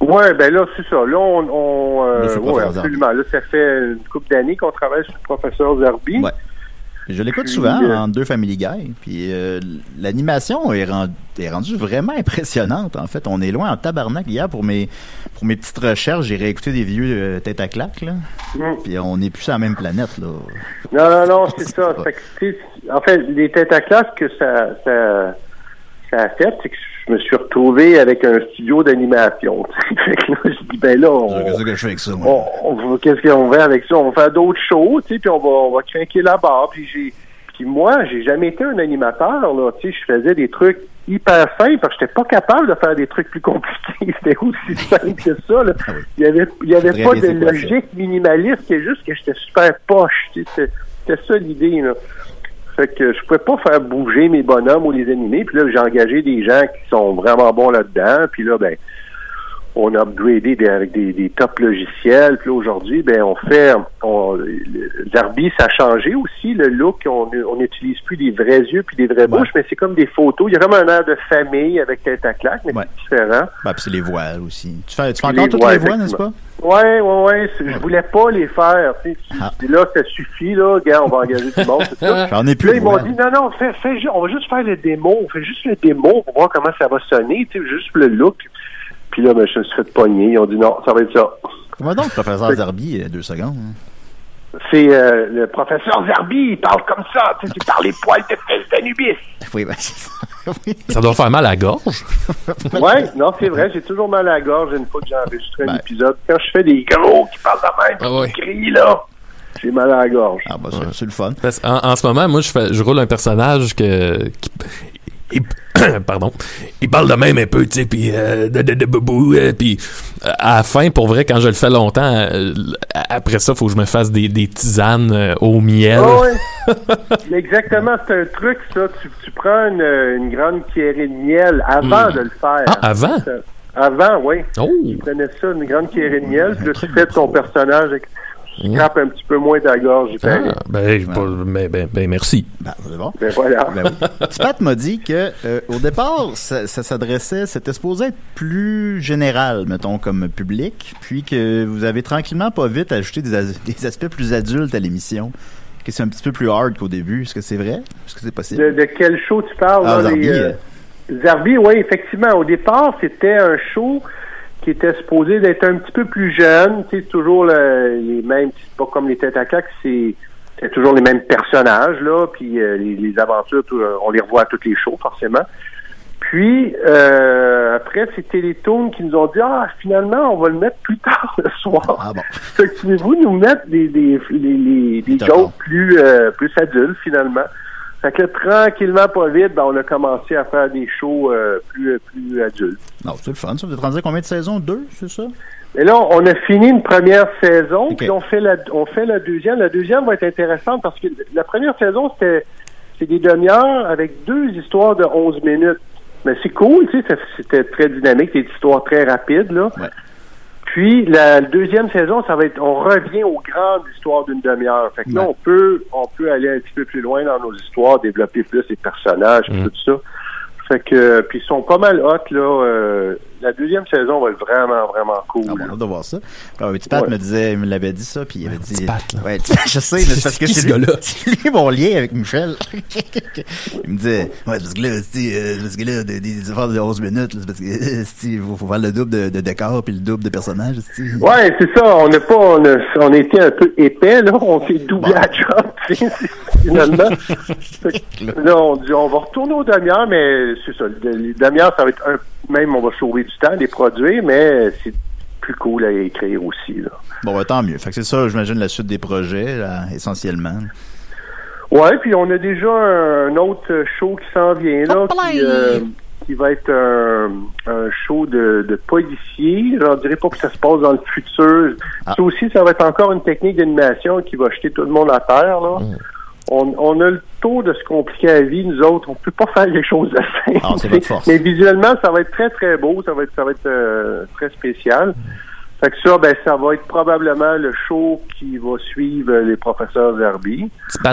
Ouais, ben là, c'est ça. Là, on, on euh, ouais, absolument. Là, ça fait une couple d'années qu'on travaille sur le professeur Zerbi. Ouais. Je l'écoute Puis, souvent euh, en deux Family Guy, puis euh, l'animation est, rend- est rendue vraiment impressionnante. En fait, on est loin en tabarnak. Hier, pour mes pour mes petites recherches, j'ai réécouté des vieux euh, têtes à claques, là. Mm. Puis on n'est plus sur la même planète, là. Non, non, non, c'est ça. Fait que, en fait, les têtes à classe que ça, ça, ça a fait, c'est que je me suis retrouvé avec un studio d'animation. Fait je dis, ben là, on, Qu'est-ce que je fais avec ça, moi? on, on va- qu'est-ce qu'on va avec ça? On va faire d'autres shows, tu sais, puis on va, on va craquer barre. Puis j'ai, puis moi, j'ai jamais été un animateur, là. Tu sais, je faisais des trucs hyper simples parce que j'étais pas capable de faire des trucs plus compliqués. C'était aussi simple que ça, là. Ah oui. Il y avait, il y avait pas de ça? logique minimaliste, c'est juste que j'étais super poche, tu sais. C'était, c'était ça l'idée, là. Fait que je pouvais pas faire bouger mes bonhommes ou les animer. Puis là, j'ai engagé des gens qui sont vraiment bons là-dedans. Puis là, ben, on a upgradé des- avec des, des top logiciels. Puis là, aujourd'hui, ben, on fait, on, ça a changé aussi le look. On n'utilise plus des vrais yeux puis des vraies Ouais. bouches, mais c'est comme des photos. Il y a comme un air de famille avec tête à claque, mais Ouais. c'est différent. Puis c'est les voiles aussi. Tu fais, tu fais Puis encore les toutes voiles, les voix, n'est-ce pas? Ouais, ouais. c'est- Je voulais pas les faire. Tu sais, Ah. Là, ça suffit, là. Gars, on va engager du monde, ça. J'en ai plus Là, ils m'ont voiles. dit, non, non, fais, fais on va juste faire le démo. On fait juste le démo pour voir comment ça va sonner, tu sais, juste le look. Puis là, ben, je me suis fait pogner. Ils ont dit, non, ça va être ça. Comment donc, professeur Zarbi, euh, deux secondes? hein? C'est euh, le professeur Zerbi, il parle comme ça. Tu sais, les poils de fesses d'Anubis. Oui, ben, c'est ça. Oui. Ça doit faire mal à la gorge. Ouais, non, c'est vrai, j'ai toujours mal à la gorge une fois que j'ai enregistré un Ben. épisode. Quand je fais des gros qui parlent de même, Ah ouais. qui crient, là, j'ai mal à la gorge. Ah, bah, c'est- c'est le fun. Parce- en, en ce moment, moi, je, fais, je roule un personnage que. Qui, il- pardon. Il parle de même un peu, tu sais, puis euh, de, de, de boubou, euh, puis euh, à la fin, pour vrai, quand je le fais longtemps, euh, après ça, faut que je me fasse des, des tisanes euh, au miel. Ouais. Exactement, c'est un truc, ça. Tu, tu prends une, une grande cuillerée de miel avant Mm. de le faire. Ah, avant? Avant, oui. Oh! Tu prenais ça, une grande cuillerée de miel, puis là, tu fais de ton personnage, avec- tu Mm. scrapes un petit peu moins ta gorge. Ah, ben, pas- ben, ben, ben, merci. Ben, c'est bon. Ben voilà. Ben oui. Pat m'a dit que euh, au départ, ça, ça s'adressait, c'était supposé être plus général, mettons, comme public, puis que vous avez tranquillement, pas vite, ajouté des, as- des aspects plus adultes à l'émission, que c'est un petit peu plus hard qu'au début. Est-ce que c'est vrai? Est-ce que c'est possible? De, de quel show tu parles? Ah, là, Zarbi, les, euh, Zarbi, oui, effectivement. Au départ, c'était un show qui était supposé d'être un petit peu plus jeune. Tu sais, toujours le- les mêmes, c'est pas comme les têtes à claque, c'est c'est toujours les mêmes personnages, là, puis euh, les, les aventures, tout, euh, on les revoit à toutes les shows, forcément. Puis, euh, après, c'est Télétoon qui nous ont dit, ah, finalement, on va le mettre plus tard le soir. Ah bon. Fait que pouvez-vous nous mettre des, des, des D'accord. jokes plus, euh, plus adultes, finalement? Fait que tranquillement, pas vite, ben, on a commencé à faire des shows euh, plus, plus adultes. Non, c'est le fun, ça. Vous êtes rendu à combien de saisons? Deux, c'est ça? Mais là, on a fini une première saison, puis on fait la on fait la deuxième. La deuxième va être intéressante parce que la première saison, c'était c'est des demi-heures avec deux histoires de 11 minutes. Mais c'est cool, tu sais, c'était très dynamique, des histoires très rapides, là. Ouais. Puis la deuxième saison, ça va être on revient aux grandes histoires d'une demi-heure. Fait que là, Ouais. on peut on peut aller un petit peu plus loin dans nos histoires, développer plus les personnages, puis tout ça. Fait que puis ils sont pas mal hot là. euh, la deuxième saison va être vraiment vraiment cool. Ah bon, on a hâte de voir ça. Alors, petit Pat Ouais. me disait, il me l'avait dit ça, puis il avait dit. petit Pat, là. Ouais, je sais, mais c'est parce que c'est ce lui, gars-là? c'est lui mon lien avec Michel. il me disait, ouais, parce que là, c'est, euh, parce que là, des, des affaires de 11 minutes, là, parce que, euh, c'est, faut, faut faire le double de, de décor puis le double de personnages, c'est. Ouais, c'est ça. On n'a pas, on a, on était un peu épais là. On s'est doublé Bon. à job finalement. Là, on dit, on va retourner aux demi-heures, mais c'est ça. Les demi-heures, ça va être un, même, on va sauver du temps, les produire, mais c'est plus cool à écrire aussi là. Bon, bah, tant mieux. Fait que c'est ça, j'imagine, la suite des projets, là, essentiellement. Ouais, puis on a déjà un, un autre show qui s'en vient là, qui, euh, qui va être un, un show de, de policier. J'en dirais pas que ça se passe dans le futur. Ah. Ça aussi, ça va être encore une technique d'animation qui va jeter tout le monde à terre. Là. On, on a le taux de se compliquer la vie, nous autres. On peut pas faire les choses de simple. Ah, c'est votre force. Mais visuellement, ça va être très, très beau. Ça va être, ça va être euh, très spécial. Fait que ça, ben, ça va être probablement le show qui va suivre les professeurs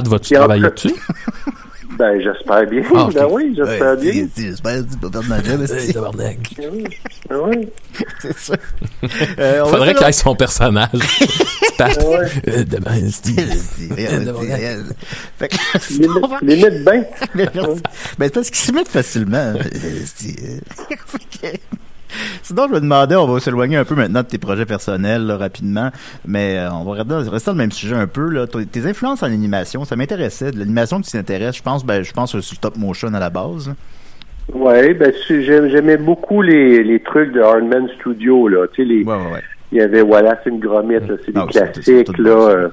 vas-tu Puis en travailler fait- dessus? Ben, j'espère bien. Ah. Ben oui, j'espère Ouais, bien. J'espère, c'est pas perdre ma job, c'est- tabarnak. Ben oui. c'est ça. Euh, Faudrait qu'il ait son personnage. Petit Pat. Ouais. Euh, demain, c'est- Fait que- Limite, bien. Mais. Ben, c'est parce qu'ils se mettent facilement. Sinon, je me demandais, on va s'éloigner un peu maintenant de tes projets personnels là, rapidement, mais euh, on va rester, dans le même sujet un peu. Là. Tes influences en animation, ça m'intéressait. De l'animation qui t'intéresse, je pense, ben, je pense que c'est stop motion à la base. Ouais, ben j'aimais beaucoup les, les trucs de Hardman Studio là. Tu sais, les, Ouais, ouais, ouais. il y avait voilà, c'est une gromite, là, c'est des Ah, classiques là. euh.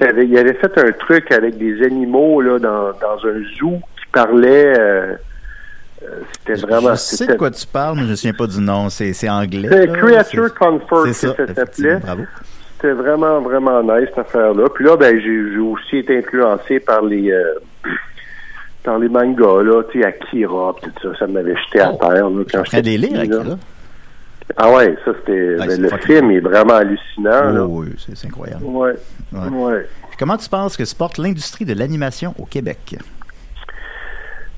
Il avait fait un truc avec des animaux là dans, dans un zoo qui parlait. euh, c'était vraiment. je sais de quoi tu parles, mais je me souviens pas du nom. C'est, anglais. C'est. Creature Comfort que ça, ça s'appelait. Bravo. C'était vraiment, vraiment nice cette affaire-là. Puis là, ben, j'ai aussi été influencé par les euh, par les mangas, là, tu sais, Akira, tout ça. Ça m'avait jeté à terre, là, quand j'étais des livres, là. Ah ouais, ça, c'était... Ouais, ben, le film est vraiment hallucinant. Oh, oui, c'est, c'est incroyable. Ouais, Ouais. ouais. Comment tu penses que se porte l'industrie de l'animation au Québec?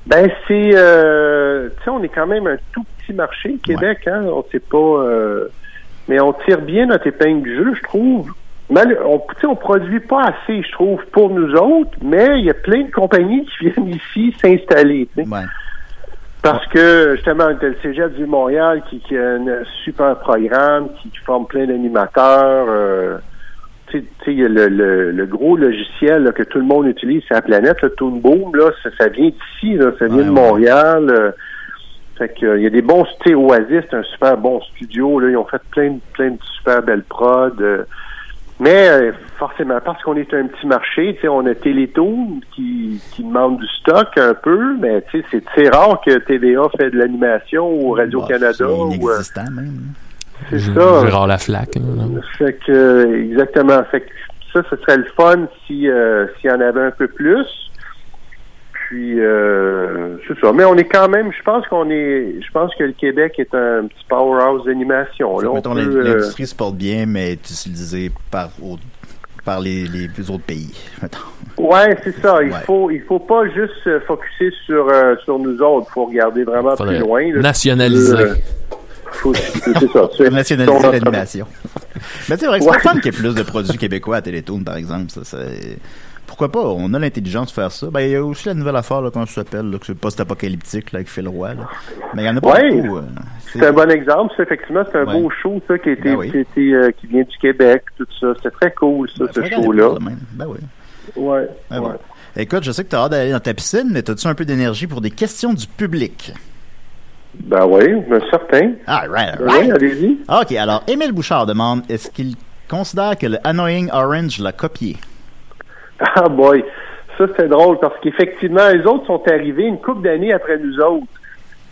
Ben, c'est... Euh, tu sais, on est quand même un tout petit marché, Québec, hein. On sait pas... euh, mais on tire bien notre épingle du jeu, je trouve. Mal, on, tu sais, on produit pas assez, je trouve, pour nous autres, mais il y a plein de compagnies qui viennent ici s'installer. Ouais. Parce que justement, le Cégep du Montréal qui, qui a un super programme, qui, qui forme plein d'animateurs. euh, tu sais- tu sais, il y a le, le, le gros logiciel là, que tout le monde utilise, c'est la planète, le Toon Boom, là, ça, ça vient d'ici, là, ça vient Ouais, de ouais. Montréal. euh, fait que, euh, il y a des bons, tu sais, Oasis, c'est un super bon studio, là, ils ont fait plein, de- plein de super belles prods. euh, mais forcément, parce qu'on est un petit marché, tu sais, on a Télétoon qui, qui demande du stock un peu, mais tu sais, c'est rare que TVA fait de l'animation ou Radio-Canada. Bah, C'est ou, euh, inexistant, même. C'est ça. Gérard Laflaque. là, non? Fait que, euh, exactement. Fait que ça, ce serait le fun si euh, s'il y en avait un peu plus. Puis, euh, c'est ça. Mais on est quand même, je pense qu'on est, je pense que le Québec est un petit powerhouse d'animation. Là, Mettons, peut, euh, l'industrie se porte bien, mais est utilisée par, au- par les, les plus autres pays. mettons. Ouais, c'est ça. Il Ouais. faut, il faut pas juste se focuser sur euh, sur nous autres. Il faut regarder vraiment Faudrait plus loin. là. nationaliser. Faut- c'est ça. Tu- Nationaliser l'animation. Mais c'est vrai que c'est Ouais. fun qu'il y ait plus de produits québécois à Télétoon, par exemple. Ça, c'est- pourquoi pas? On a l'intelligence de faire ça. Ben, il y a aussi la nouvelle affaire, là, comment ça s'appelle, là, que c'est post-apocalyptique, là, avec Phil Roy, là. Mais il y en a pas Ouais. beaucoup. euh, C'est un bon exemple, ça, effectivement, c'est un Ouais. beau show, ça, qui été, Ben oui. qui, été, euh, qui vient du Québec, tout ça. C'était très cool, ça, Ben, ce show-là. Ben oui. Ouais, Ben ouais. Écoute, je sais que tu as hâte d'aller dans ta piscine, mais as-tu un peu d'énergie pour des questions du public? Ben oui, certain. Ah, right, Ben right. oui, allez-y. OK, alors, Émile Bouchard demande est-ce qu'il considère que le Annoying Orange l'a copié? Ah boy, ça c'est drôle parce qu'effectivement, les autres sont arrivés une couple d'années après nous autres.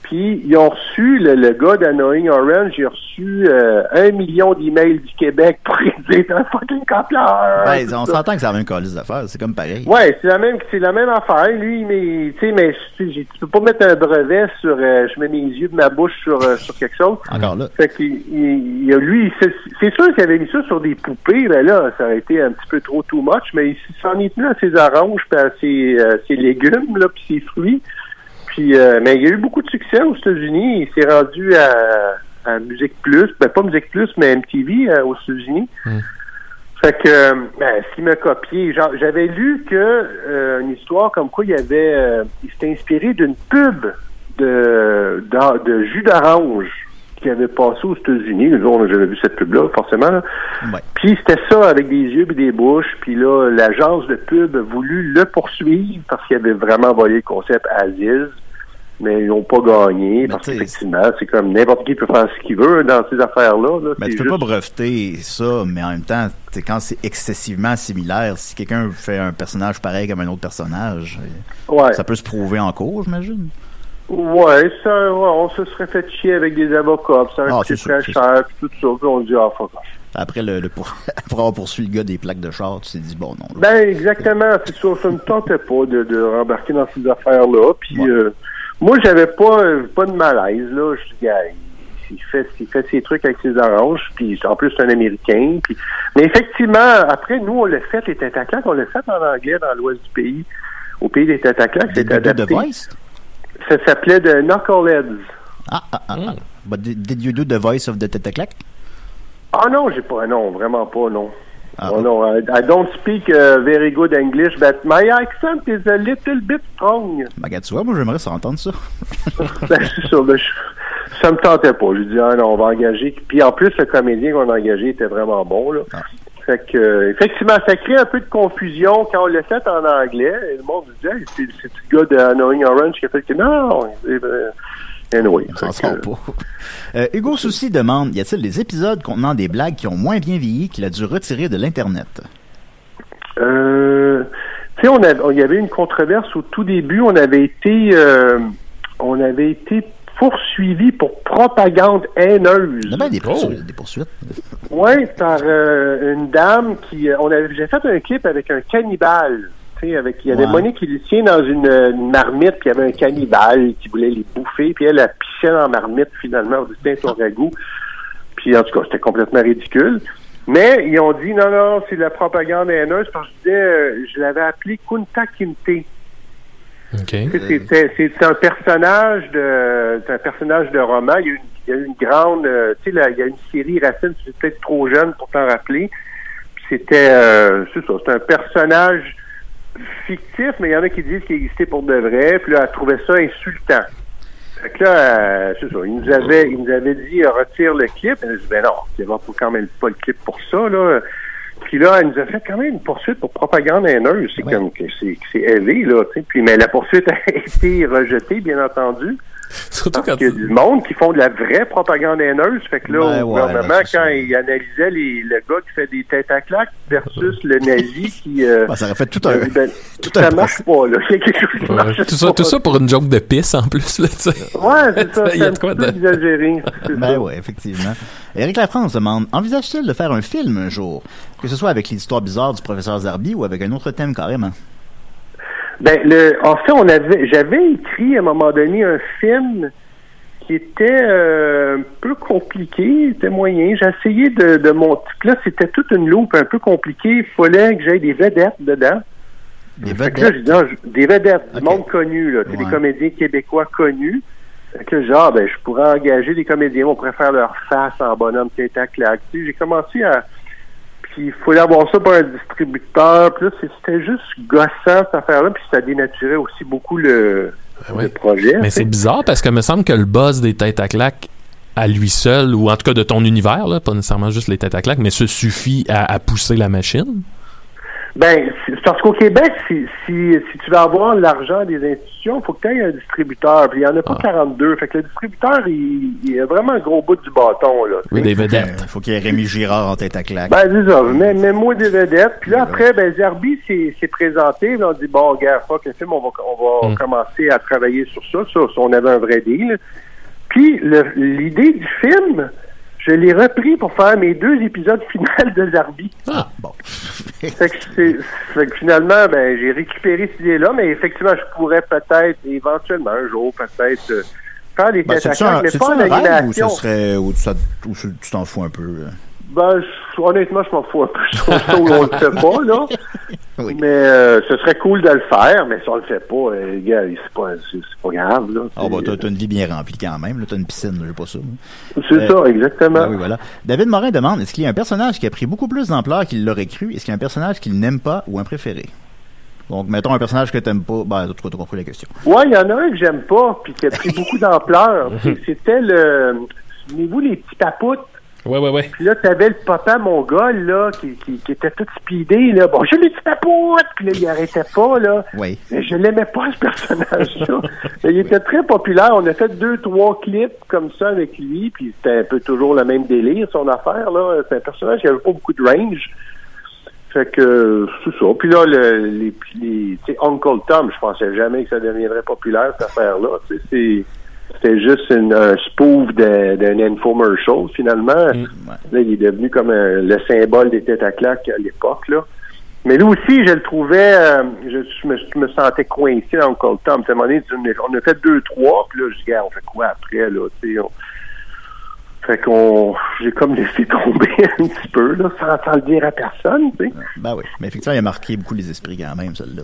Puis ils ont reçu, le, le gars d'Annoying Orange, il a reçu euh, un million d'emails du Québec pour dire un fucking copieur. Ben, on s'entend que c'est la même calice d'affaires, c'est comme pareil. Ouais, c'est la même, c'est la même affaire. Lui, mais tu sais, mais tu peux pas mettre un brevet sur, euh, je mets mes yeux de ma bouche sur euh, sur quelque chose. Encore là. Fait qu'il il, lui, c'est c'est sûr qu'il avait mis ça sur des poupées, ben là, ça aurait été un petit peu trop too much, mais il s'en est tenu à ses oranges, puis à ses, euh, ses légumes, là, puis ses fruits. Puis, euh, mais il y a eu beaucoup de succès aux États-Unis. Il s'est rendu à, à Musique Plus, ben pas Musique Plus, mais MTV euh, aux États-Unis. Fait que, euh, ben, s'il m'a copié, j'avais lu que euh, une histoire comme quoi il avait, euh, il s'était inspiré d'une pub de, de jus d'orange qui avait passé aux États-Unis. Nous autres, jamais vu cette pub-là, forcément. là. Ouais. Puis c'était ça avec des yeux et des bouches. Puis là, l'agence de pub a voulu le poursuivre parce qu'il avait vraiment volé le concept à Aziz. Mais ils n'ont pas gagné Mais parce qu'effectivement, c'est comme n'importe qui peut faire ce qu'il veut dans ces affaires-là. là. Mais tu peux juste- pas breveter ça, mais en même temps, quand c'est excessivement similaire, si quelqu'un fait un personnage pareil comme un autre personnage, Ouais. ça peut se prouver en cours, j'imagine. Ouais, ça, ouais, on se serait fait chier avec des avocats, ça aurait Ah, coûté c'est très cher, puis tout ça, puis on dit, ah, fuck. Après, le, le pour... avoir poursuivi le gars des plaques de char, tu t'es dit, bon, non. là. Ben, exactement, c'est ça, ça me tentait pas de, de rembarquer dans ces affaires-là, puis Ouais. euh, moi, j'avais pas, pas de malaise, là, je il fait, il fait ses trucs avec ses oranges, puis en plus, c'est un Américain, puis... Mais effectivement, après, nous, on l'a fait, les claques, on l'a fait en anglais dans l'ouest du pays, au pays des Des c'était adapté. voice? Ça s'appelait de Knuckleheads. Ah, ah, ah. ah. But did you do the voice of the Tetaclac? Ah non, j'ai pas, non, vraiment pas, non. Ah, oh, non, I, I don't speak uh, very good English, but my accent is a little bit strong. Ben, tu vois, moi, j'aimerais ça entendre ça. ben, c'est ça, ben, je- ça me tentait pas. J'ai dit, ah non, on va engager. Puis en plus, le comédien qu'on a engagé était vraiment bon, là. Ah. Fait que, euh, effectivement, ça crée un peu de confusion quand on l'a fait en anglais. Et le monde disait, hey, c'est le gars de Annoying Orange qui a fait que non, euh, anyway. On s'en Fait que, sort pas. Euh, Hugo Soucy demande Y a-t-il des épisodes contenant des blagues qui ont moins bien vieilli qu'il a dû retirer de l'Internet? Euh, tu sais, on avait- il y avait une controverse au tout début. On avait été, euh, on avait été poursuivi pour propagande haineuse. Des Oh. poursuites. Des poursuites. Oui, par euh, une dame qui, on avait, j'ai fait un clip avec un cannibale. Tu avec, il y avait Ouais. Monique Lucien dans une, une marmite, puis il y avait un cannibale qui voulait les bouffer, puis elle a pissé dans la marmite finalement, on dit tiens ton ragoût. Puis en tout cas, c'était complètement ridicule. Mais ils ont dit non, non, c'est de la propagande haineuse parce que je disais, euh, je l'avais appelé Kunta Kinte. Tu c'est un personnage de un personnage de roman. Il y a une, il y a une grande euh, tu sais là, il y a une série Racine, c'est peut-être trop jeune pour t'en rappeler. C'était euh, c'est ça, c'est un personnage fictif, mais il y en a qui disent qu'il existait pour de vrai. Puis là, elle trouvait ça insultant. Fait que là, euh, c'est ça. Il nous avait, il nous avait dit euh, retire le clip. Elle a dit ben non, il va quand même pas le clip pour ça là. Puis là, elle nous a fait quand même une poursuite pour propagande haineuse. C'est Ouais. comme que c'est c'est élevé là. tu sais. Puis mais la poursuite a été rejetée, bien entendu. Surtout Parce quand qu'il y a tu... du monde qui font de la vraie propagande haineuse. Fait que là, Ben au ouais, gouvernement, quand il analysait les, le gars qui fait des têtes à claques versus le nazi qui. euh, Ben, ça aurait fait tout un. ben, tout ça un marche pas, là. Il y a quelque chose qui Ouais, marche tout, ça, pas. tout ça pour une joke de pisse en plus, là, tu sais. Ouais, c'est ça. Il y a de quoi de- exagéré. Ben ça. ouais, effectivement. Éric Lafrance demande Envisage-t-il de faire un film un jour Que ce soit avec l'histoire bizarre du professeur Zarbi ou avec un autre thème carrément? Ben, le, en fait, on avait, j'avais écrit à un moment donné un film qui était euh, un peu compliqué, était moyen. J'ai essayé de, de monter. Là, c'était toute une loupe un peu compliquée. Il fallait que j'aie des vedettes dedans. Des là, vedettes? dit, ah, je- des vedettes, du monde connu, là. C'est Ouais. des comédiens québécois connus. Fait que genre, ben, je pourrais engager des comédiens, on pourrait faire leur face en bonhomme tête à claque. J'ai commencé à. Puis il fallait avoir ça pour un distributeur. Puis là, c'était juste gossant, cette affaire-là. Puis ça dénaturait aussi beaucoup le, le projet. Mais c'est bizarre parce que me semble que le buzz des têtes à claques à lui seul, ou en tout cas de ton univers, là, pas nécessairement juste les têtes à claques, mais ça suffit à, à pousser la machine. Ben, parce qu'au Québec, si, si, si tu veux avoir l'argent des institutions, il faut que tu aies un distributeur. Puis il n'y en a pas Ah. 42. Fait que le distributeur, il, il a vraiment un gros bout du bâton. Là, Oui, des vedettes. Il faut qu'il y ait Rémi Girard en tête à claque. Ben, c'est ça. Mais, mais moi, des vedettes. Puis là, après, ben, Zerbi s'est présenté. Puis on dit, bon, gars, fuck le film, on va, on va Mm. commencer à travailler sur ça. Ça, si on avait un vrai deal. Puis le- l'idée du film, je l'ai repris pour faire mes deux épisodes finales de Zerbi. Ah, bon. Fait que, c'est- fait que finalement, ben, j'ai récupéré cette idée-là, mais effectivement, je pourrais peut-être, éventuellement, un jour, peut-être, euh, faire les Ben, têtes à un, mais pas en rêve ou animation. ce serait, ou ça- ou tu tu t'en fous un peu? là? Ben, je- honnêtement, je m'en fous un peu. Je trouve ça où on le fait pas, là. Oui. Mais euh, ce serait cool de le faire, mais si on le fait pas, euh, gars, c'est pas, c'est, c'est pas grave, là. Ah, bah, t'as, une vie bien remplie quand même. Là, t'as une piscine, là, pas ça. c'est euh, ça, exactement. Ah oui, voilà. David Morin demande, est-ce qu'il y a un personnage qui a pris beaucoup plus d'ampleur qu'il l'aurait cru? Est-ce qu'il y a un personnage qu'il n'aime pas ou un préféré? Donc, mettons un personnage que t'aimes pas. Ben, tu t'as compris la question. Ouais, il y en a un que j'aime pas, puis qui a pris beaucoup d'ampleur. C'est- C'était le... Souvenez-vous, les petits papoutes? Ouais, ouais, ouais. Puis là, t'avais le papa mongol, là, qui, qui, qui était tout speedé, là. Bon, j'ai les petits papoutes! Puis là, il arrêtait pas, là. Oui. Mais je l'aimais pas, ce personnage-là. Il était très populaire. On a fait deux, trois clips comme ça avec lui, puis c'était un peu toujours le même délire, son affaire, là. C'est un personnage qui avait pas beaucoup de range. Fait que, c'est ça. Puis là, le, les, les tu sais, Uncle Tom, je pensais jamais que ça deviendrait populaire, cette affaire-là. Tu sais, c'est- C'était juste une, un spoof d'un infomercial, finalement. Là, il est devenu comme un- le symbole des têtes à claques à l'époque, là. Mais lui aussi, je le trouvais, euh, je, je me, je me sentais coincé dans Uncle Tom. À un moment donné, on a fait deux, trois, puis là, je dis, on fait quoi après, là, tu sais, Fait qu'on, j'ai comme laissé tomber un petit peu, là, sans, sans le dire à personne, tu sais. Ben oui. Mais effectivement, il a marqué beaucoup les esprits quand même, celle-là.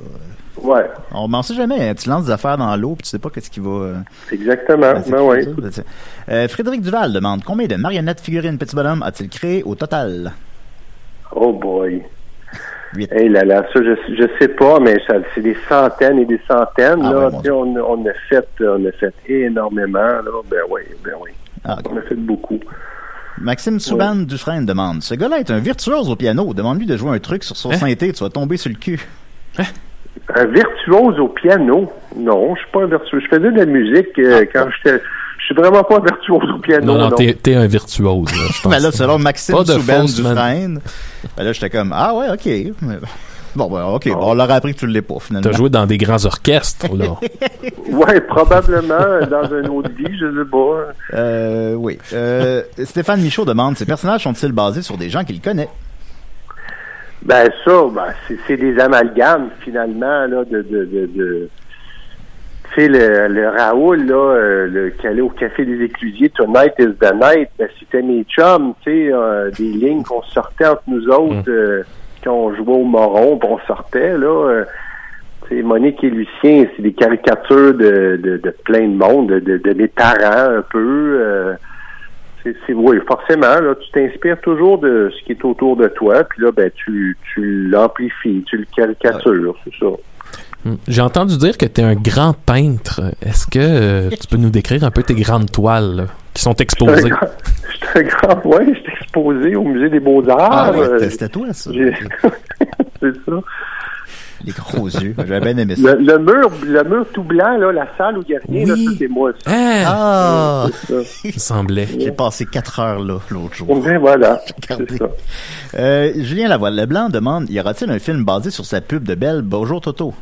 Ouais, On m'en sait jamais. hein. Tu lances des affaires dans l'eau puis tu sais pas qu'est-ce qui va. euh, exactement. ben, Ben tout ouais. ça, ben, Euh, Frédéric Duval demande combien de marionnettes, figurines, petits bonhommes a-t-il créé au total? Oh boy. Huit. Hey là là, ça je, je sais pas, mais ça c'est des centaines et des centaines Ah là. ouais, mon Tu sais, on, on a fait on a fait énormément là. Ben oui, ben oui. Ah. On a fait beaucoup. Maxime Souban Dufresne demande Ce gars-là est un virtuose au piano. Demande-lui de jouer un truc sur son Hein? synthé. Tu vas tomber sur le cul. Un virtuose au piano? Non, je suis pas un virtuose. Je faisais de la musique euh, quand j'étais. Je suis vraiment pas un virtuose au piano. Non, Non, non, t'es, t'es un virtuose, là, je pense. Ben là, selon Maxime Souban Dufresne, ben là, j'étais comme Ah ouais, ok. Bon, ben, ok. Bon, on leur a appris que tu l'es pas, finalement. T'as joué dans des grands orchestres, là. Ouais, probablement dans une autre vie, je sais pas. Euh, oui. Euh, Stéphane Michaud demande Ces personnages sont-ils basés sur des gens qu'il connaît? Ben ça, ben, c'est, c'est des amalgames finalement là de de de, de tu sais le, le Raoul là, euh, le qui allait au café des éclusiers, Tonight is the night, ben, c'était mes chums, tu sais, euh, des lignes qu'on sortait entre nous autres euh, quand on jouait au moron, on sortait là. euh, tu sais, Monique et Lucien, c'est des caricatures de, de, de plein de monde, de, de, mes parents un peu. euh, c'est, c'est- oui, forcément, là, tu t'inspires toujours de ce qui est autour de toi, puis là, ben, tu, tu l'amplifies, tu le caricatures, c'est ça. Hmm. J'ai entendu dire que t'es un grand peintre. Est-ce que euh, tu peux nous décrire un peu tes grandes toiles là, qui sont exposées? grand, j'étais un grand, ouais, j'étais exposé au musée des Beaux-Arts. Ah, ouais, euh, c'était- toi, ça. c'est ça. Les gros yeux. J'avais bien aimé ça. Le, le mur, le mur tout blanc, là, la salle où il n'y a rien, Oui. ça, c'est moi, ça. Ah! Ah! Il semblait. J'ai passé quatre heures là l'autre jour. Ben, voilà, ça. Euh, Julien Lavoie Leblanc demande Y aura-t-il un film basé sur sa pub de Belle? Bonjour Toto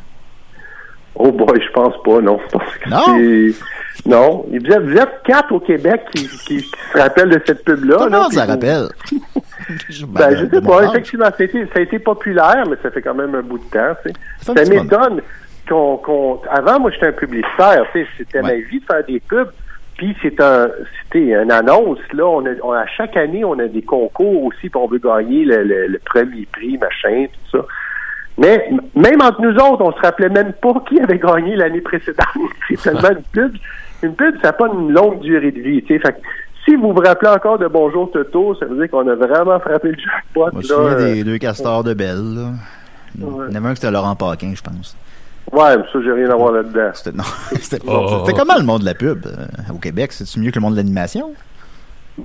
Oh boy, je pense pas, non. Parce que Non? Non. Vous êtes, vous êtes quatre au Québec qui, qui, qui se rappellent de cette pub-là. Puis ça vous- rappelle. Ben, je sais pas, effectivement, ça a, été, ça a été populaire, mais ça fait quand même un bout de temps. tu sais. Ça m'étonne qu'on, qu'on- Avant, moi, j'étais un publicitaire. tu sais, C'était ma vie de faire des pubs. Puis c'est un, c'était une annonce. Là, on a, on- à chaque année, on a des concours aussi, puis on veut gagner le, le- le premier prix, machin, tout ça. Mais même entre nous autres, on se rappelait même pas qui avait gagné l'année précédente. C'est tellement une pub. Une pub, ça n'a pas une longue durée de vie. Fait que si vous vous rappelez encore de Bonjour Toto, ça veut dire qu'on a vraiment frappé le jackpot. Je me euh, des deux castors de Belle. Là. Il y en avait un qui c'était Laurent Paquin, je pense. Ouais, mais ça, j'ai rien à voir là-dedans. C'était non. C'était Oh, oh, c'était oh. comment le monde de la pub euh, au Québec? C'est-tu mieux que le monde de l'animation?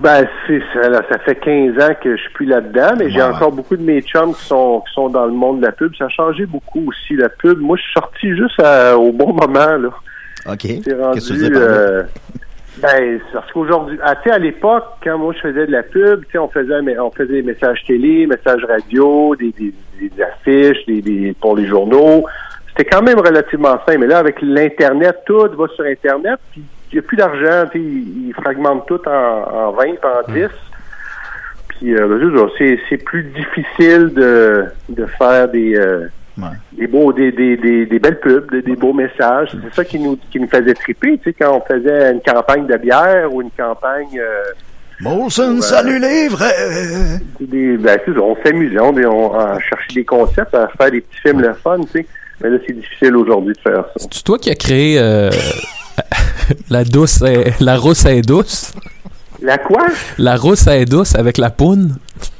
Ben, c'est ça, là, ça fait 15 ans que je suis plus là-dedans, mais j'ai Ouais, encore beaucoup de mes chums qui sont, qui sont dans le monde de la pub. Ça a changé beaucoup aussi, la pub. Moi, je suis sorti juste à- au bon moment, là. OK. C'est rendu, Qu'est-ce que euh, ben, parce qu'aujourd'hui, ah, tu sais, à l'époque, quand moi je faisais de la pub, tu sais, on faisait, on faisait des messages télé, messages radio, des, des, des affiches, des, des, pour les journaux. C'était quand même relativement simple. Mais là, avec l'Internet, tout va sur Internet, puis n'y a plus d'argent, tu sais, ils, ils fragmentent tout en, en 20, puis en 10. Puis, euh, ben, c'est plus difficile de, de faire des, euh, Ouais. des beaux, des, des, des, des belles pubs, des, des beaux messages. C'est ça qui nous, qui nous faisait triper, tu sais, quand on faisait une campagne de bière ou une campagne, euh, Molson, Ouais. salut les vrais! des, ben, on s'amusait, on, on, on cherchait des concepts, à faire des petits films le fun, tu sais. Mais là, c'est difficile aujourd'hui de faire ça. C'est toi qui as créé euh, la douce, est- la rousse est douce, La quoi? la rousse est douce avec la poune.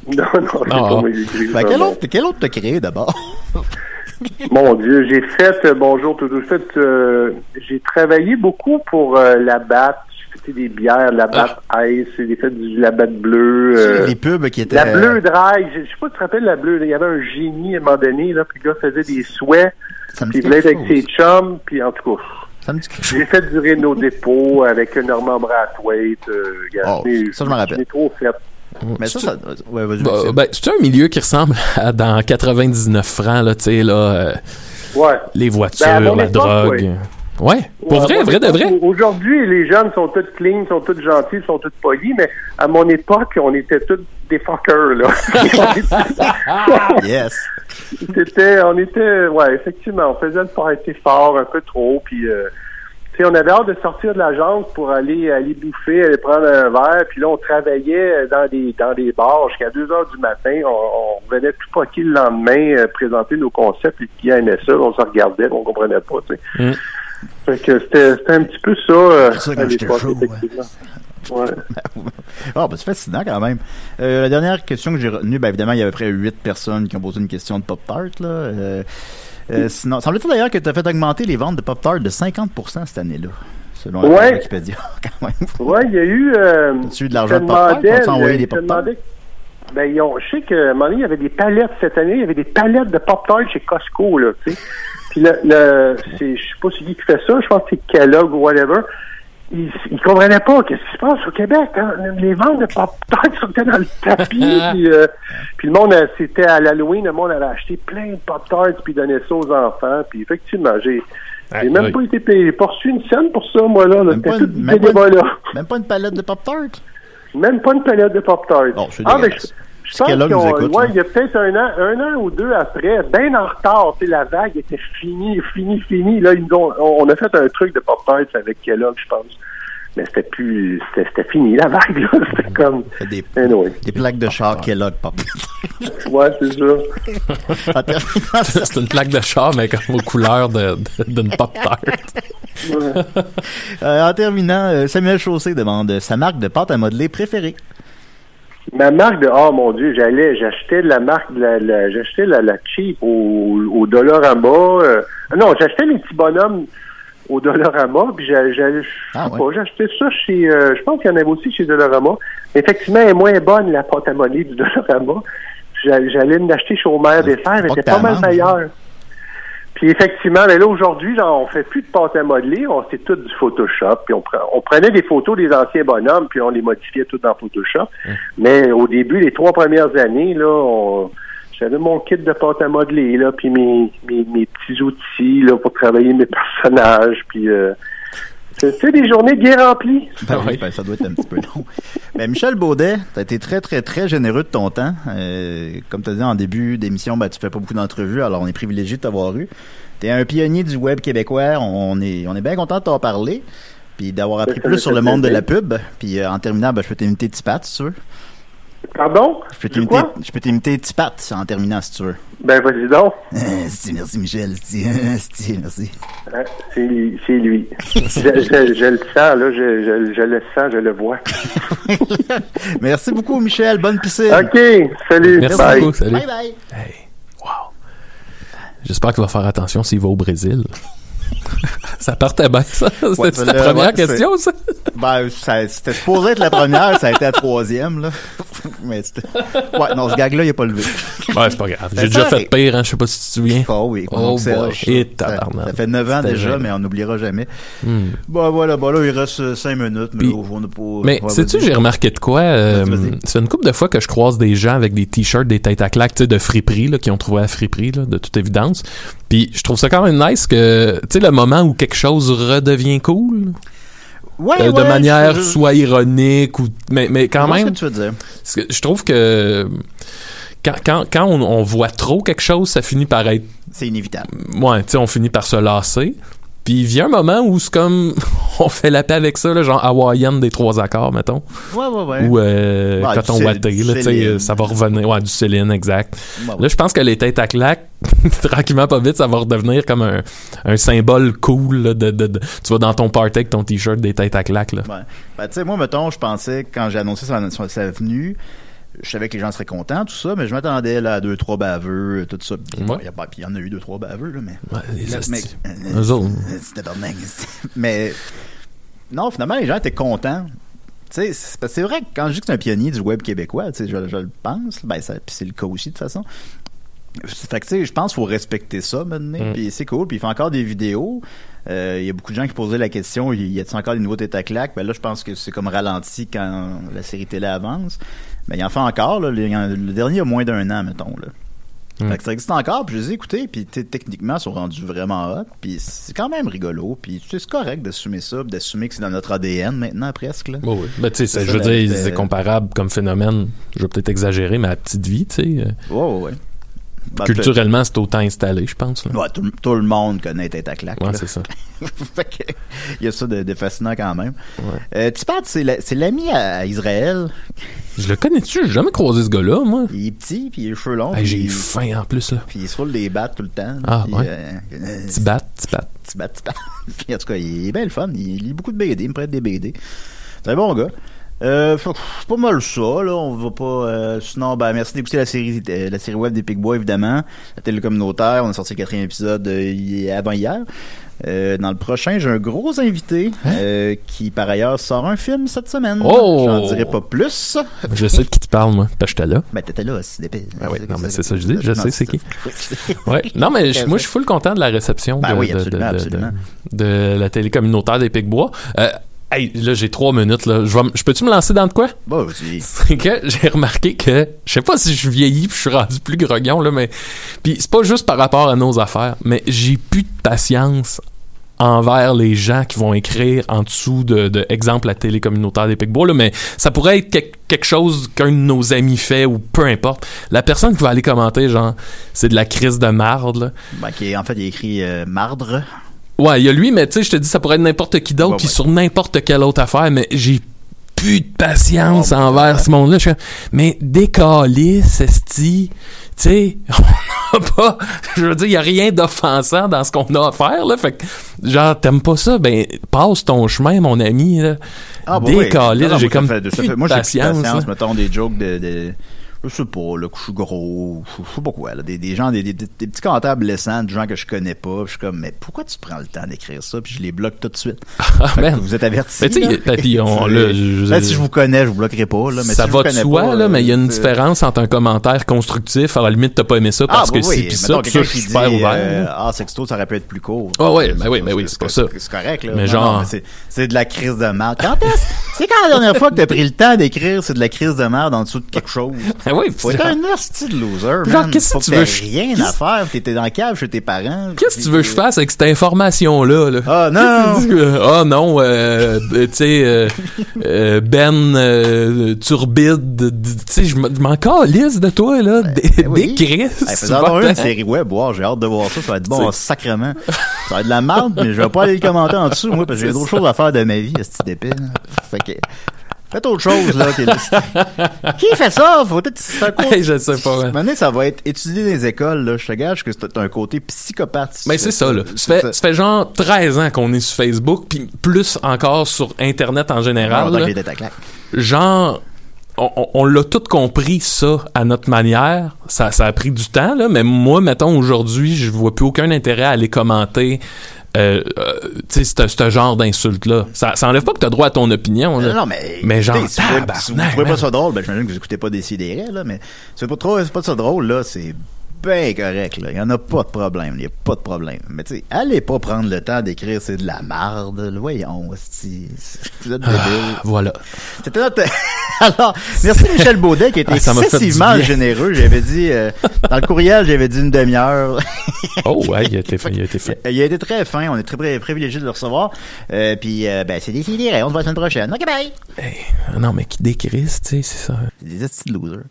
Non, non, c'est Ah. pas moi qui ai écrit Ben, quel, non. autre, quel autre t'as créé d'abord? Mon Dieu, j'ai fait, euh, bonjour, tout, fait, euh, j'ai travaillé beaucoup pour euh, la batte, j'ai fait des bières, la batte ice, j'ai fait du la batte bleue. euh, les pubs qui étaient. La bleue dry, je je sais pas si tu te rappelles la bleue, il y avait un génie à un moment donné, là, puis le gars faisait des souhaits, Ça me puis il voulait être quelque avec ses chums, puis en tout cas, Ça me dit quelque chose. j'ai fait durer nos dépôts avec Norman Brathwaite, euh, Oh, ça, je me rappelle. J'ai trop fait. Mais ça, ça. Ouais, vas-y. Bah, ben, c'est un milieu qui ressemble à dans 99 francs, là, tu sais, là, euh, Ouais. les voitures, Ben, à mon la époque, drogue? oui. Ouais, pour Ouais, vrai, vrai de vrai? Aujourd'hui, les jeunes sont tous clean, sont tous gentils, sont tous polis, mais à mon époque, on était tous des fuckers, là. Yes. C'était, on était, ouais, effectivement, on faisait le party fort un peu trop, puis euh, on avait hâte de sortir de l'agence pour aller aller bouffer, aller prendre un verre, puis là, on travaillait dans des dans des bars jusqu'à 2 heures du matin. On, on venait tout poquer le lendemain, euh, présenter nos concepts, les clients aimaient ça, on se regardait, on comprenait pas. Mm. Fait que c'était, un petit peu ça, euh, C'est ça à l'époque, effectivement. Ouais. Ah, ben, c'est fascinant quand même. Euh, la dernière question que j'ai retenue, ben, évidemment, il y avait à peu près 8 personnes qui ont posé une question de Pop-Tart, là. Euh, euh, sinon, semble-t-il d'ailleurs que tu as fait augmenter les ventes de Pop-Tart de 50% cette année-là, selon la Ouais. Wikipédia, quand même. Ouais, il y a eu. Euh, As-tu eu de l'argent de Pop-Tart? demandais, Ont-ils envoyé je des Pop-Tarts? demandais- Ben, ils ont, je sais que, à un moment donné, il y avait des palettes cette année, il y avait des palettes de Pop-Tarts chez Costco, là, tu sais. Puis le, le c'est, je sais pas qui fait ça, je pense que c'est Kellogg ou whatever. Ils, ils comprenaient pas qu'est-ce qui se passe au Québec. Hein? Les ventes de Pop-Tarts sortaient dans le tapis. puis, euh, puis le monde, euh, c'était à l'Halloween, le monde avait acheté plein de Pop-Tarts puis donnait ça aux enfants. Puis effectivement, j'ai, même pas été payé. Pas reçu une scène pour ça, moi, là. là. Même pas une- même pas une-. Même pas une palette de Pop-Tart? Même pas une palette de Pop-Tarts. Bon, ah, mais je, qu'ils nous ont- écoute, ouais, il y a peut-être un an, un an ou deux après, bien en retard, tu sais, la vague était finie, finie, finie. Là, ils ont- on, a fait un truc de Pop-Tarts avec Kellogg, je pense. Mais c'était plus, c'était, c'était fini, la vague, là. C'était comme, Des, anyway. des plaques de char Kellogg Pop. Ouais, c'est ça. En terminant, ça- C'est une plaque de char, mais comme aux couleurs de- de- d'une Pop-Tart. euh, en terminant, euh, Samuel Chaussé demande euh, sa marque de pâte à modeler préférée. Ma marque de, oh mon Dieu, j'allais, j'achetais la marque, de la, la- j'achetais la, la cheap au, au Dollarama. euh, non, j'achetais les petits bonhommes au Dollarama, puis j'allais, Ah, pas, ouais. j'achetais ça chez, euh, je pense qu'il y en avait aussi chez Dollarama. Effectivement, elle est moins bonne, la pâte à modeler du Dollarama. J'allais, l'acheter chez Omer des Fers, elle était pas mal meilleure. Puis effectivement, mais là aujourd'hui, genre, on fait plus de pâte à modeler, on c'est tout du Photoshop, puis on, pre- on prenait des photos des anciens bonhommes, puis on les modifiait tout dans Photoshop. Mais au début, les trois premières années, là, on- j'avais mon kit de pâte à modeler, là, puis mes, mes, mes petits outils là, pour travailler mes personnages, puis euh, c'était des journées bien remplies. Ben oui, ben, ça doit être un petit peu long. Ben, Michel Baudet, tu as été très, très, très généreux de ton temps. Euh, comme tu as dit en début d'émission, ben, tu fais pas beaucoup d'entrevues, alors on est privilégié de t'avoir eu. Tu es un pionnier du web québécois. On est, on est bien content de t'en parler. Puis d'avoir appris plus sur le monde de la pub. Puis euh, en terminant, ben, je peux t'inviter Tipat, si tu veux. Pardon? Je peux t'imiter, je peux t'imiter Tipat en terminant si tu veux. Ben, vas-y donc. merci Michel, merci. Hein, C'est c'est lui. je, je- je le sens, là. Je, je- je le sens, je le vois. merci beaucoup Michel, bonne piscine. OK. Salut. Merci Bye. beaucoup. Salut. Bye bye. Hey, wow. J'espère qu'il va faire attention s'il va au Brésil. Ça partait bien, ça? Ouais, C'était ta là, première ouais, question, ça? Ben, ça- c'était supposé être la première, ça a été la troisième, là. Mais c'était... Ouais, non, ce gag-là, il a pas levé. Ouais, c'est pas grave. J'ai déjà fait pire, hein. Je sais pas si tu te souviens. Oh oui, Oh boy. Et ça, tabarnak. ça fait 9 ans déjà, mais on n'oubliera jamais. Hmm. Bon, voilà, bon, là, il reste 5 minutes, mais Puis- on n'a pas... Mais ouais, sais-tu, j'ai remarqué de quoi? euh, c'est une couple de fois que je croise des gens avec des t-shirts, des têtes à claques, tu sais, de friperie, là, qui ont trouvé à friperie, là, de toute évidence. Puis je trouve ça quand même nice que, sais, le moment où quelque chose redevient cool, Ouais, euh, de manière je- soit ironique ou, mais, mais quand je même, ce que tu veux dire. je trouve que quand, quand, quand on, on voit trop quelque chose, ça finit par être C'est inévitable. ouais, tu sais, on finit par se lasser. Puis il vient un moment où c'est comme on fait la paix avec ça, là, genre Hawaiian des trois accords, mettons. Ouais, ouais, ouais. Ou euh, Ouais, Cé- watté, là, tu sais, Céline. ça va revenir. Ouais, du Céline, exact. Ouais, ouais. Là, je pense que les têtes à claques, tranquillement, pas vite, ça va redevenir comme un, un symbole cool. là, de, de, de- tu vas dans ton party avec ton t-shirt des têtes à claques. Là. Ouais. Ben, tu sais, moi, mettons, je pensais, quand j'ai annoncé sa- sa venue, je savais que les gens seraient contents, tout ça, mais je m'attendais là, à deux, trois baveux, tout ça. Puis, bon, y il y en a eu deux, trois baveux, là, mais. Ouais, les hosties. mais- Eux autres. Mais non, finalement, les gens étaient contents. C'est c'est vrai que quand je dis que c'est un pionnier du web québécois, je, je le pense. Ben, ça, puis c'est le cas aussi, de toute façon. Fait que, je pense qu'il faut respecter ça maintenant. Mm. Puis c'est cool. Puis il fait encore des vidéos. Euh, Il y a beaucoup de gens qui posaient la question y a-t-il encore des nouveaux têtes à claques Ben là, je pense que c'est comme ralenti quand la série télé avance. Mais il en fait encore. Là, le, dernier a moins d'un an, mettons. Là. Fait que ça existe encore, puis je les ai écoutés, puis tu techniquement, ils sont rendus vraiment hot, puis c'est quand même rigolo, puis tu c'est correct d'assumer ça, d'assumer que c'est dans notre ADN maintenant, presque. Là. Ouais, ouais. Ben, tu sais, je veux dire, c'est comparable comme phénomène. Je vais peut-être exagérer, mais à petite vie, tu sais. euh, Ouais, ouais, ouais. Ben, culturellement, c'est autant installé, je pense. là. Ouais, tout, tout le monde connaît Tête à claque. Ouais, c'est ça. fait que, il y a ça de, de fascinant quand même. Euh, Tipat, c'est la- c'est l'ami à Israël. Je le connais-tu? J'ai jamais croisé ce gars-là, moi. Il est petit, puis il a les cheveux longs. Hey, J'ai puis, faim en plus, là. puis il se roule des battes tout le temps. Ah, puis, ouais. euh, euh, Petit bat, petit bat. petit bat, petit bat. Puis en tout cas, il est bien le fun. Il lit beaucoup de BD, il me prête des BD. C'est un bon gars. Euh, fait que c'est pas mal ça, là. On va pas. euh, sinon, ben, merci d'écouter la série, euh, la série web des Pigbois, évidemment. La télé communautaire. On a sorti le quatrième épisode euh, hi- avant hier. Euh, dans le prochain, j'ai un gros invité euh, qui, par ailleurs, sort un film cette semaine. Hein? Oh! J'en dirai pas plus. Je sais de qui tu parles, moi. Parce que j'étais là. Ben, t'étais là, c'est d'épée. Ah oui, non, mais c'est ça que je dis. Je Non, sais c'est qui. Ouais. Non, mais je- moi, je suis full content de la réception Ben oui, de la télé communautaire des Picbois. Euh, hey, là, j'ai trois minutes, là. Je, vais je peux-tu me lancer dans de quoi? Bon, c'est- c'est que j'ai remarqué que je sais pas si je vieillis puis je suis rendu plus grognon là mais puis c'est pas juste par rapport à nos affaires mais j'ai plus de patience envers les gens qui vont écrire en dessous de, de exemple la télé communautaire des Picbois là mais ça pourrait être quel- quelque chose qu'un de nos amis fait ou peu importe la personne qui va aller commenter genre c'est de la crise de marde là. ben, qui est- en fait, il a écrit euh, Mardre. Ouais, il y a lui, mais tu sais, je te dis, ça pourrait être n'importe qui d'autre, puis sur n'importe quelle autre affaire, mais j'ai plus de patience Oh, envers ouais. ce monde-là. Je suis mais décalé, esti, tu sais, on n'a pas, je veux dire, il y a rien d'offensant dans ce qu'on a à faire, là, fait que, genre, t'aimes pas ça, ben, passe ton chemin, mon ami, là. Ah, bah oui. J'ai moi, comme fait- plus fait- de Moi, j'ai plus de patience, patience, là. mettons, des jokes de... de je sais pas, là, que je suis gros, je sais pas quoi, là, des, des gens, des, des, des petits commentaires blessants de gens que je connais pas, puis je suis comme, mais pourquoi tu prends le temps d'écrire ça, puis je les bloque tout de suite? Ah, man. vous êtes avertis. Mais tu sais, on- là, je- Ben, si je vous connais, je vous bloquerai pas, là, mais ça si va de soi, pas, là, mais il y a une euh, différence entre un commentaire constructif, à la limite, t'as pas aimé ça parce ah, bah que oui, c'est pis ça, ça, je suis super ouvert. euh, ah, sexto, ça aurait pu être plus court. Ah ouais, ben oui, ben oui, c'est pas ça. C'est correct, là. Mais genre- mais c'est de la crise de merde. Quand est-ce, c'est quand la dernière fois que t'as pris le temps d'écrire, c'est de la crise de merde en dessous de quelque chose? Ah oui, Faut être un hostie de loser, Genre, qu'est-ce que tu veux, rien à faire, t'étais dans le cave chez tes parents. Qu'est-ce que tu veux que je fasse avec cette information-là? Là? Ah, non! Ah non, euh, euh, tu sais, euh, Ben Turbide, tu sais, je m'en calisse de toi, là, des, ben des Chris. Hey, faisons une série web, wow, j'ai hâte de voir ça, ça va être bon, sacrement. Ça va être de la merde, mais je vais pas aller le commenter en dessous, moi, parce que j'ai d'autres choses à faire de ma vie, ce petit là. Fait que, Faites autre chose, là. qui, qui fait ça? Faut côté- Hey, je sais pas. ouais. Maintenant, ça va être étudié dans les écoles, là. Je te gage que c'est un côté psychopathe. Mais c'est ça, là. Ça fait, ça fait genre 13 ans qu'on est sur Facebook, puis plus encore sur Internet en général. Là. genre on, on- on l'a tout compris ça à notre manière ça, ça a pris du temps là mais moi mettons aujourd'hui je vois plus aucun intérêt à aller commenter euh, euh, tu sais ce genre d'insultes là ça, ça enlève pas que t'as droit à ton opinion là. Non, non, mais. Mais genre, si vous trouvez- pas ça drôle, ben, j'imagine que vous écoutez pas des sidérés, là, mais c'est pas trop, c'est pas ça drôle, là, c'est bien correct, là. Il y en a pas de problème, il y a pas de problème. Mais tu sais, allez pas prendre le temps d'écrire c'est de la marde, voyons, hostie. vous êtes débile. voilà C'était notre... Alors, merci Michel Baudet qui a été Ah, excessivement généreux. J'avais dit, euh, dans le courriel, j'avais dit une demi-heure. oh ouais il a été fait il a été fait Il a été très fin, on est très pri- privilégiés de le recevoir. Euh, puis, euh, ben, c'est décidé, on se voit la semaine prochaine. Ok, bye! Hey, non mais qui décrisse tu sais c'est ça des de losers.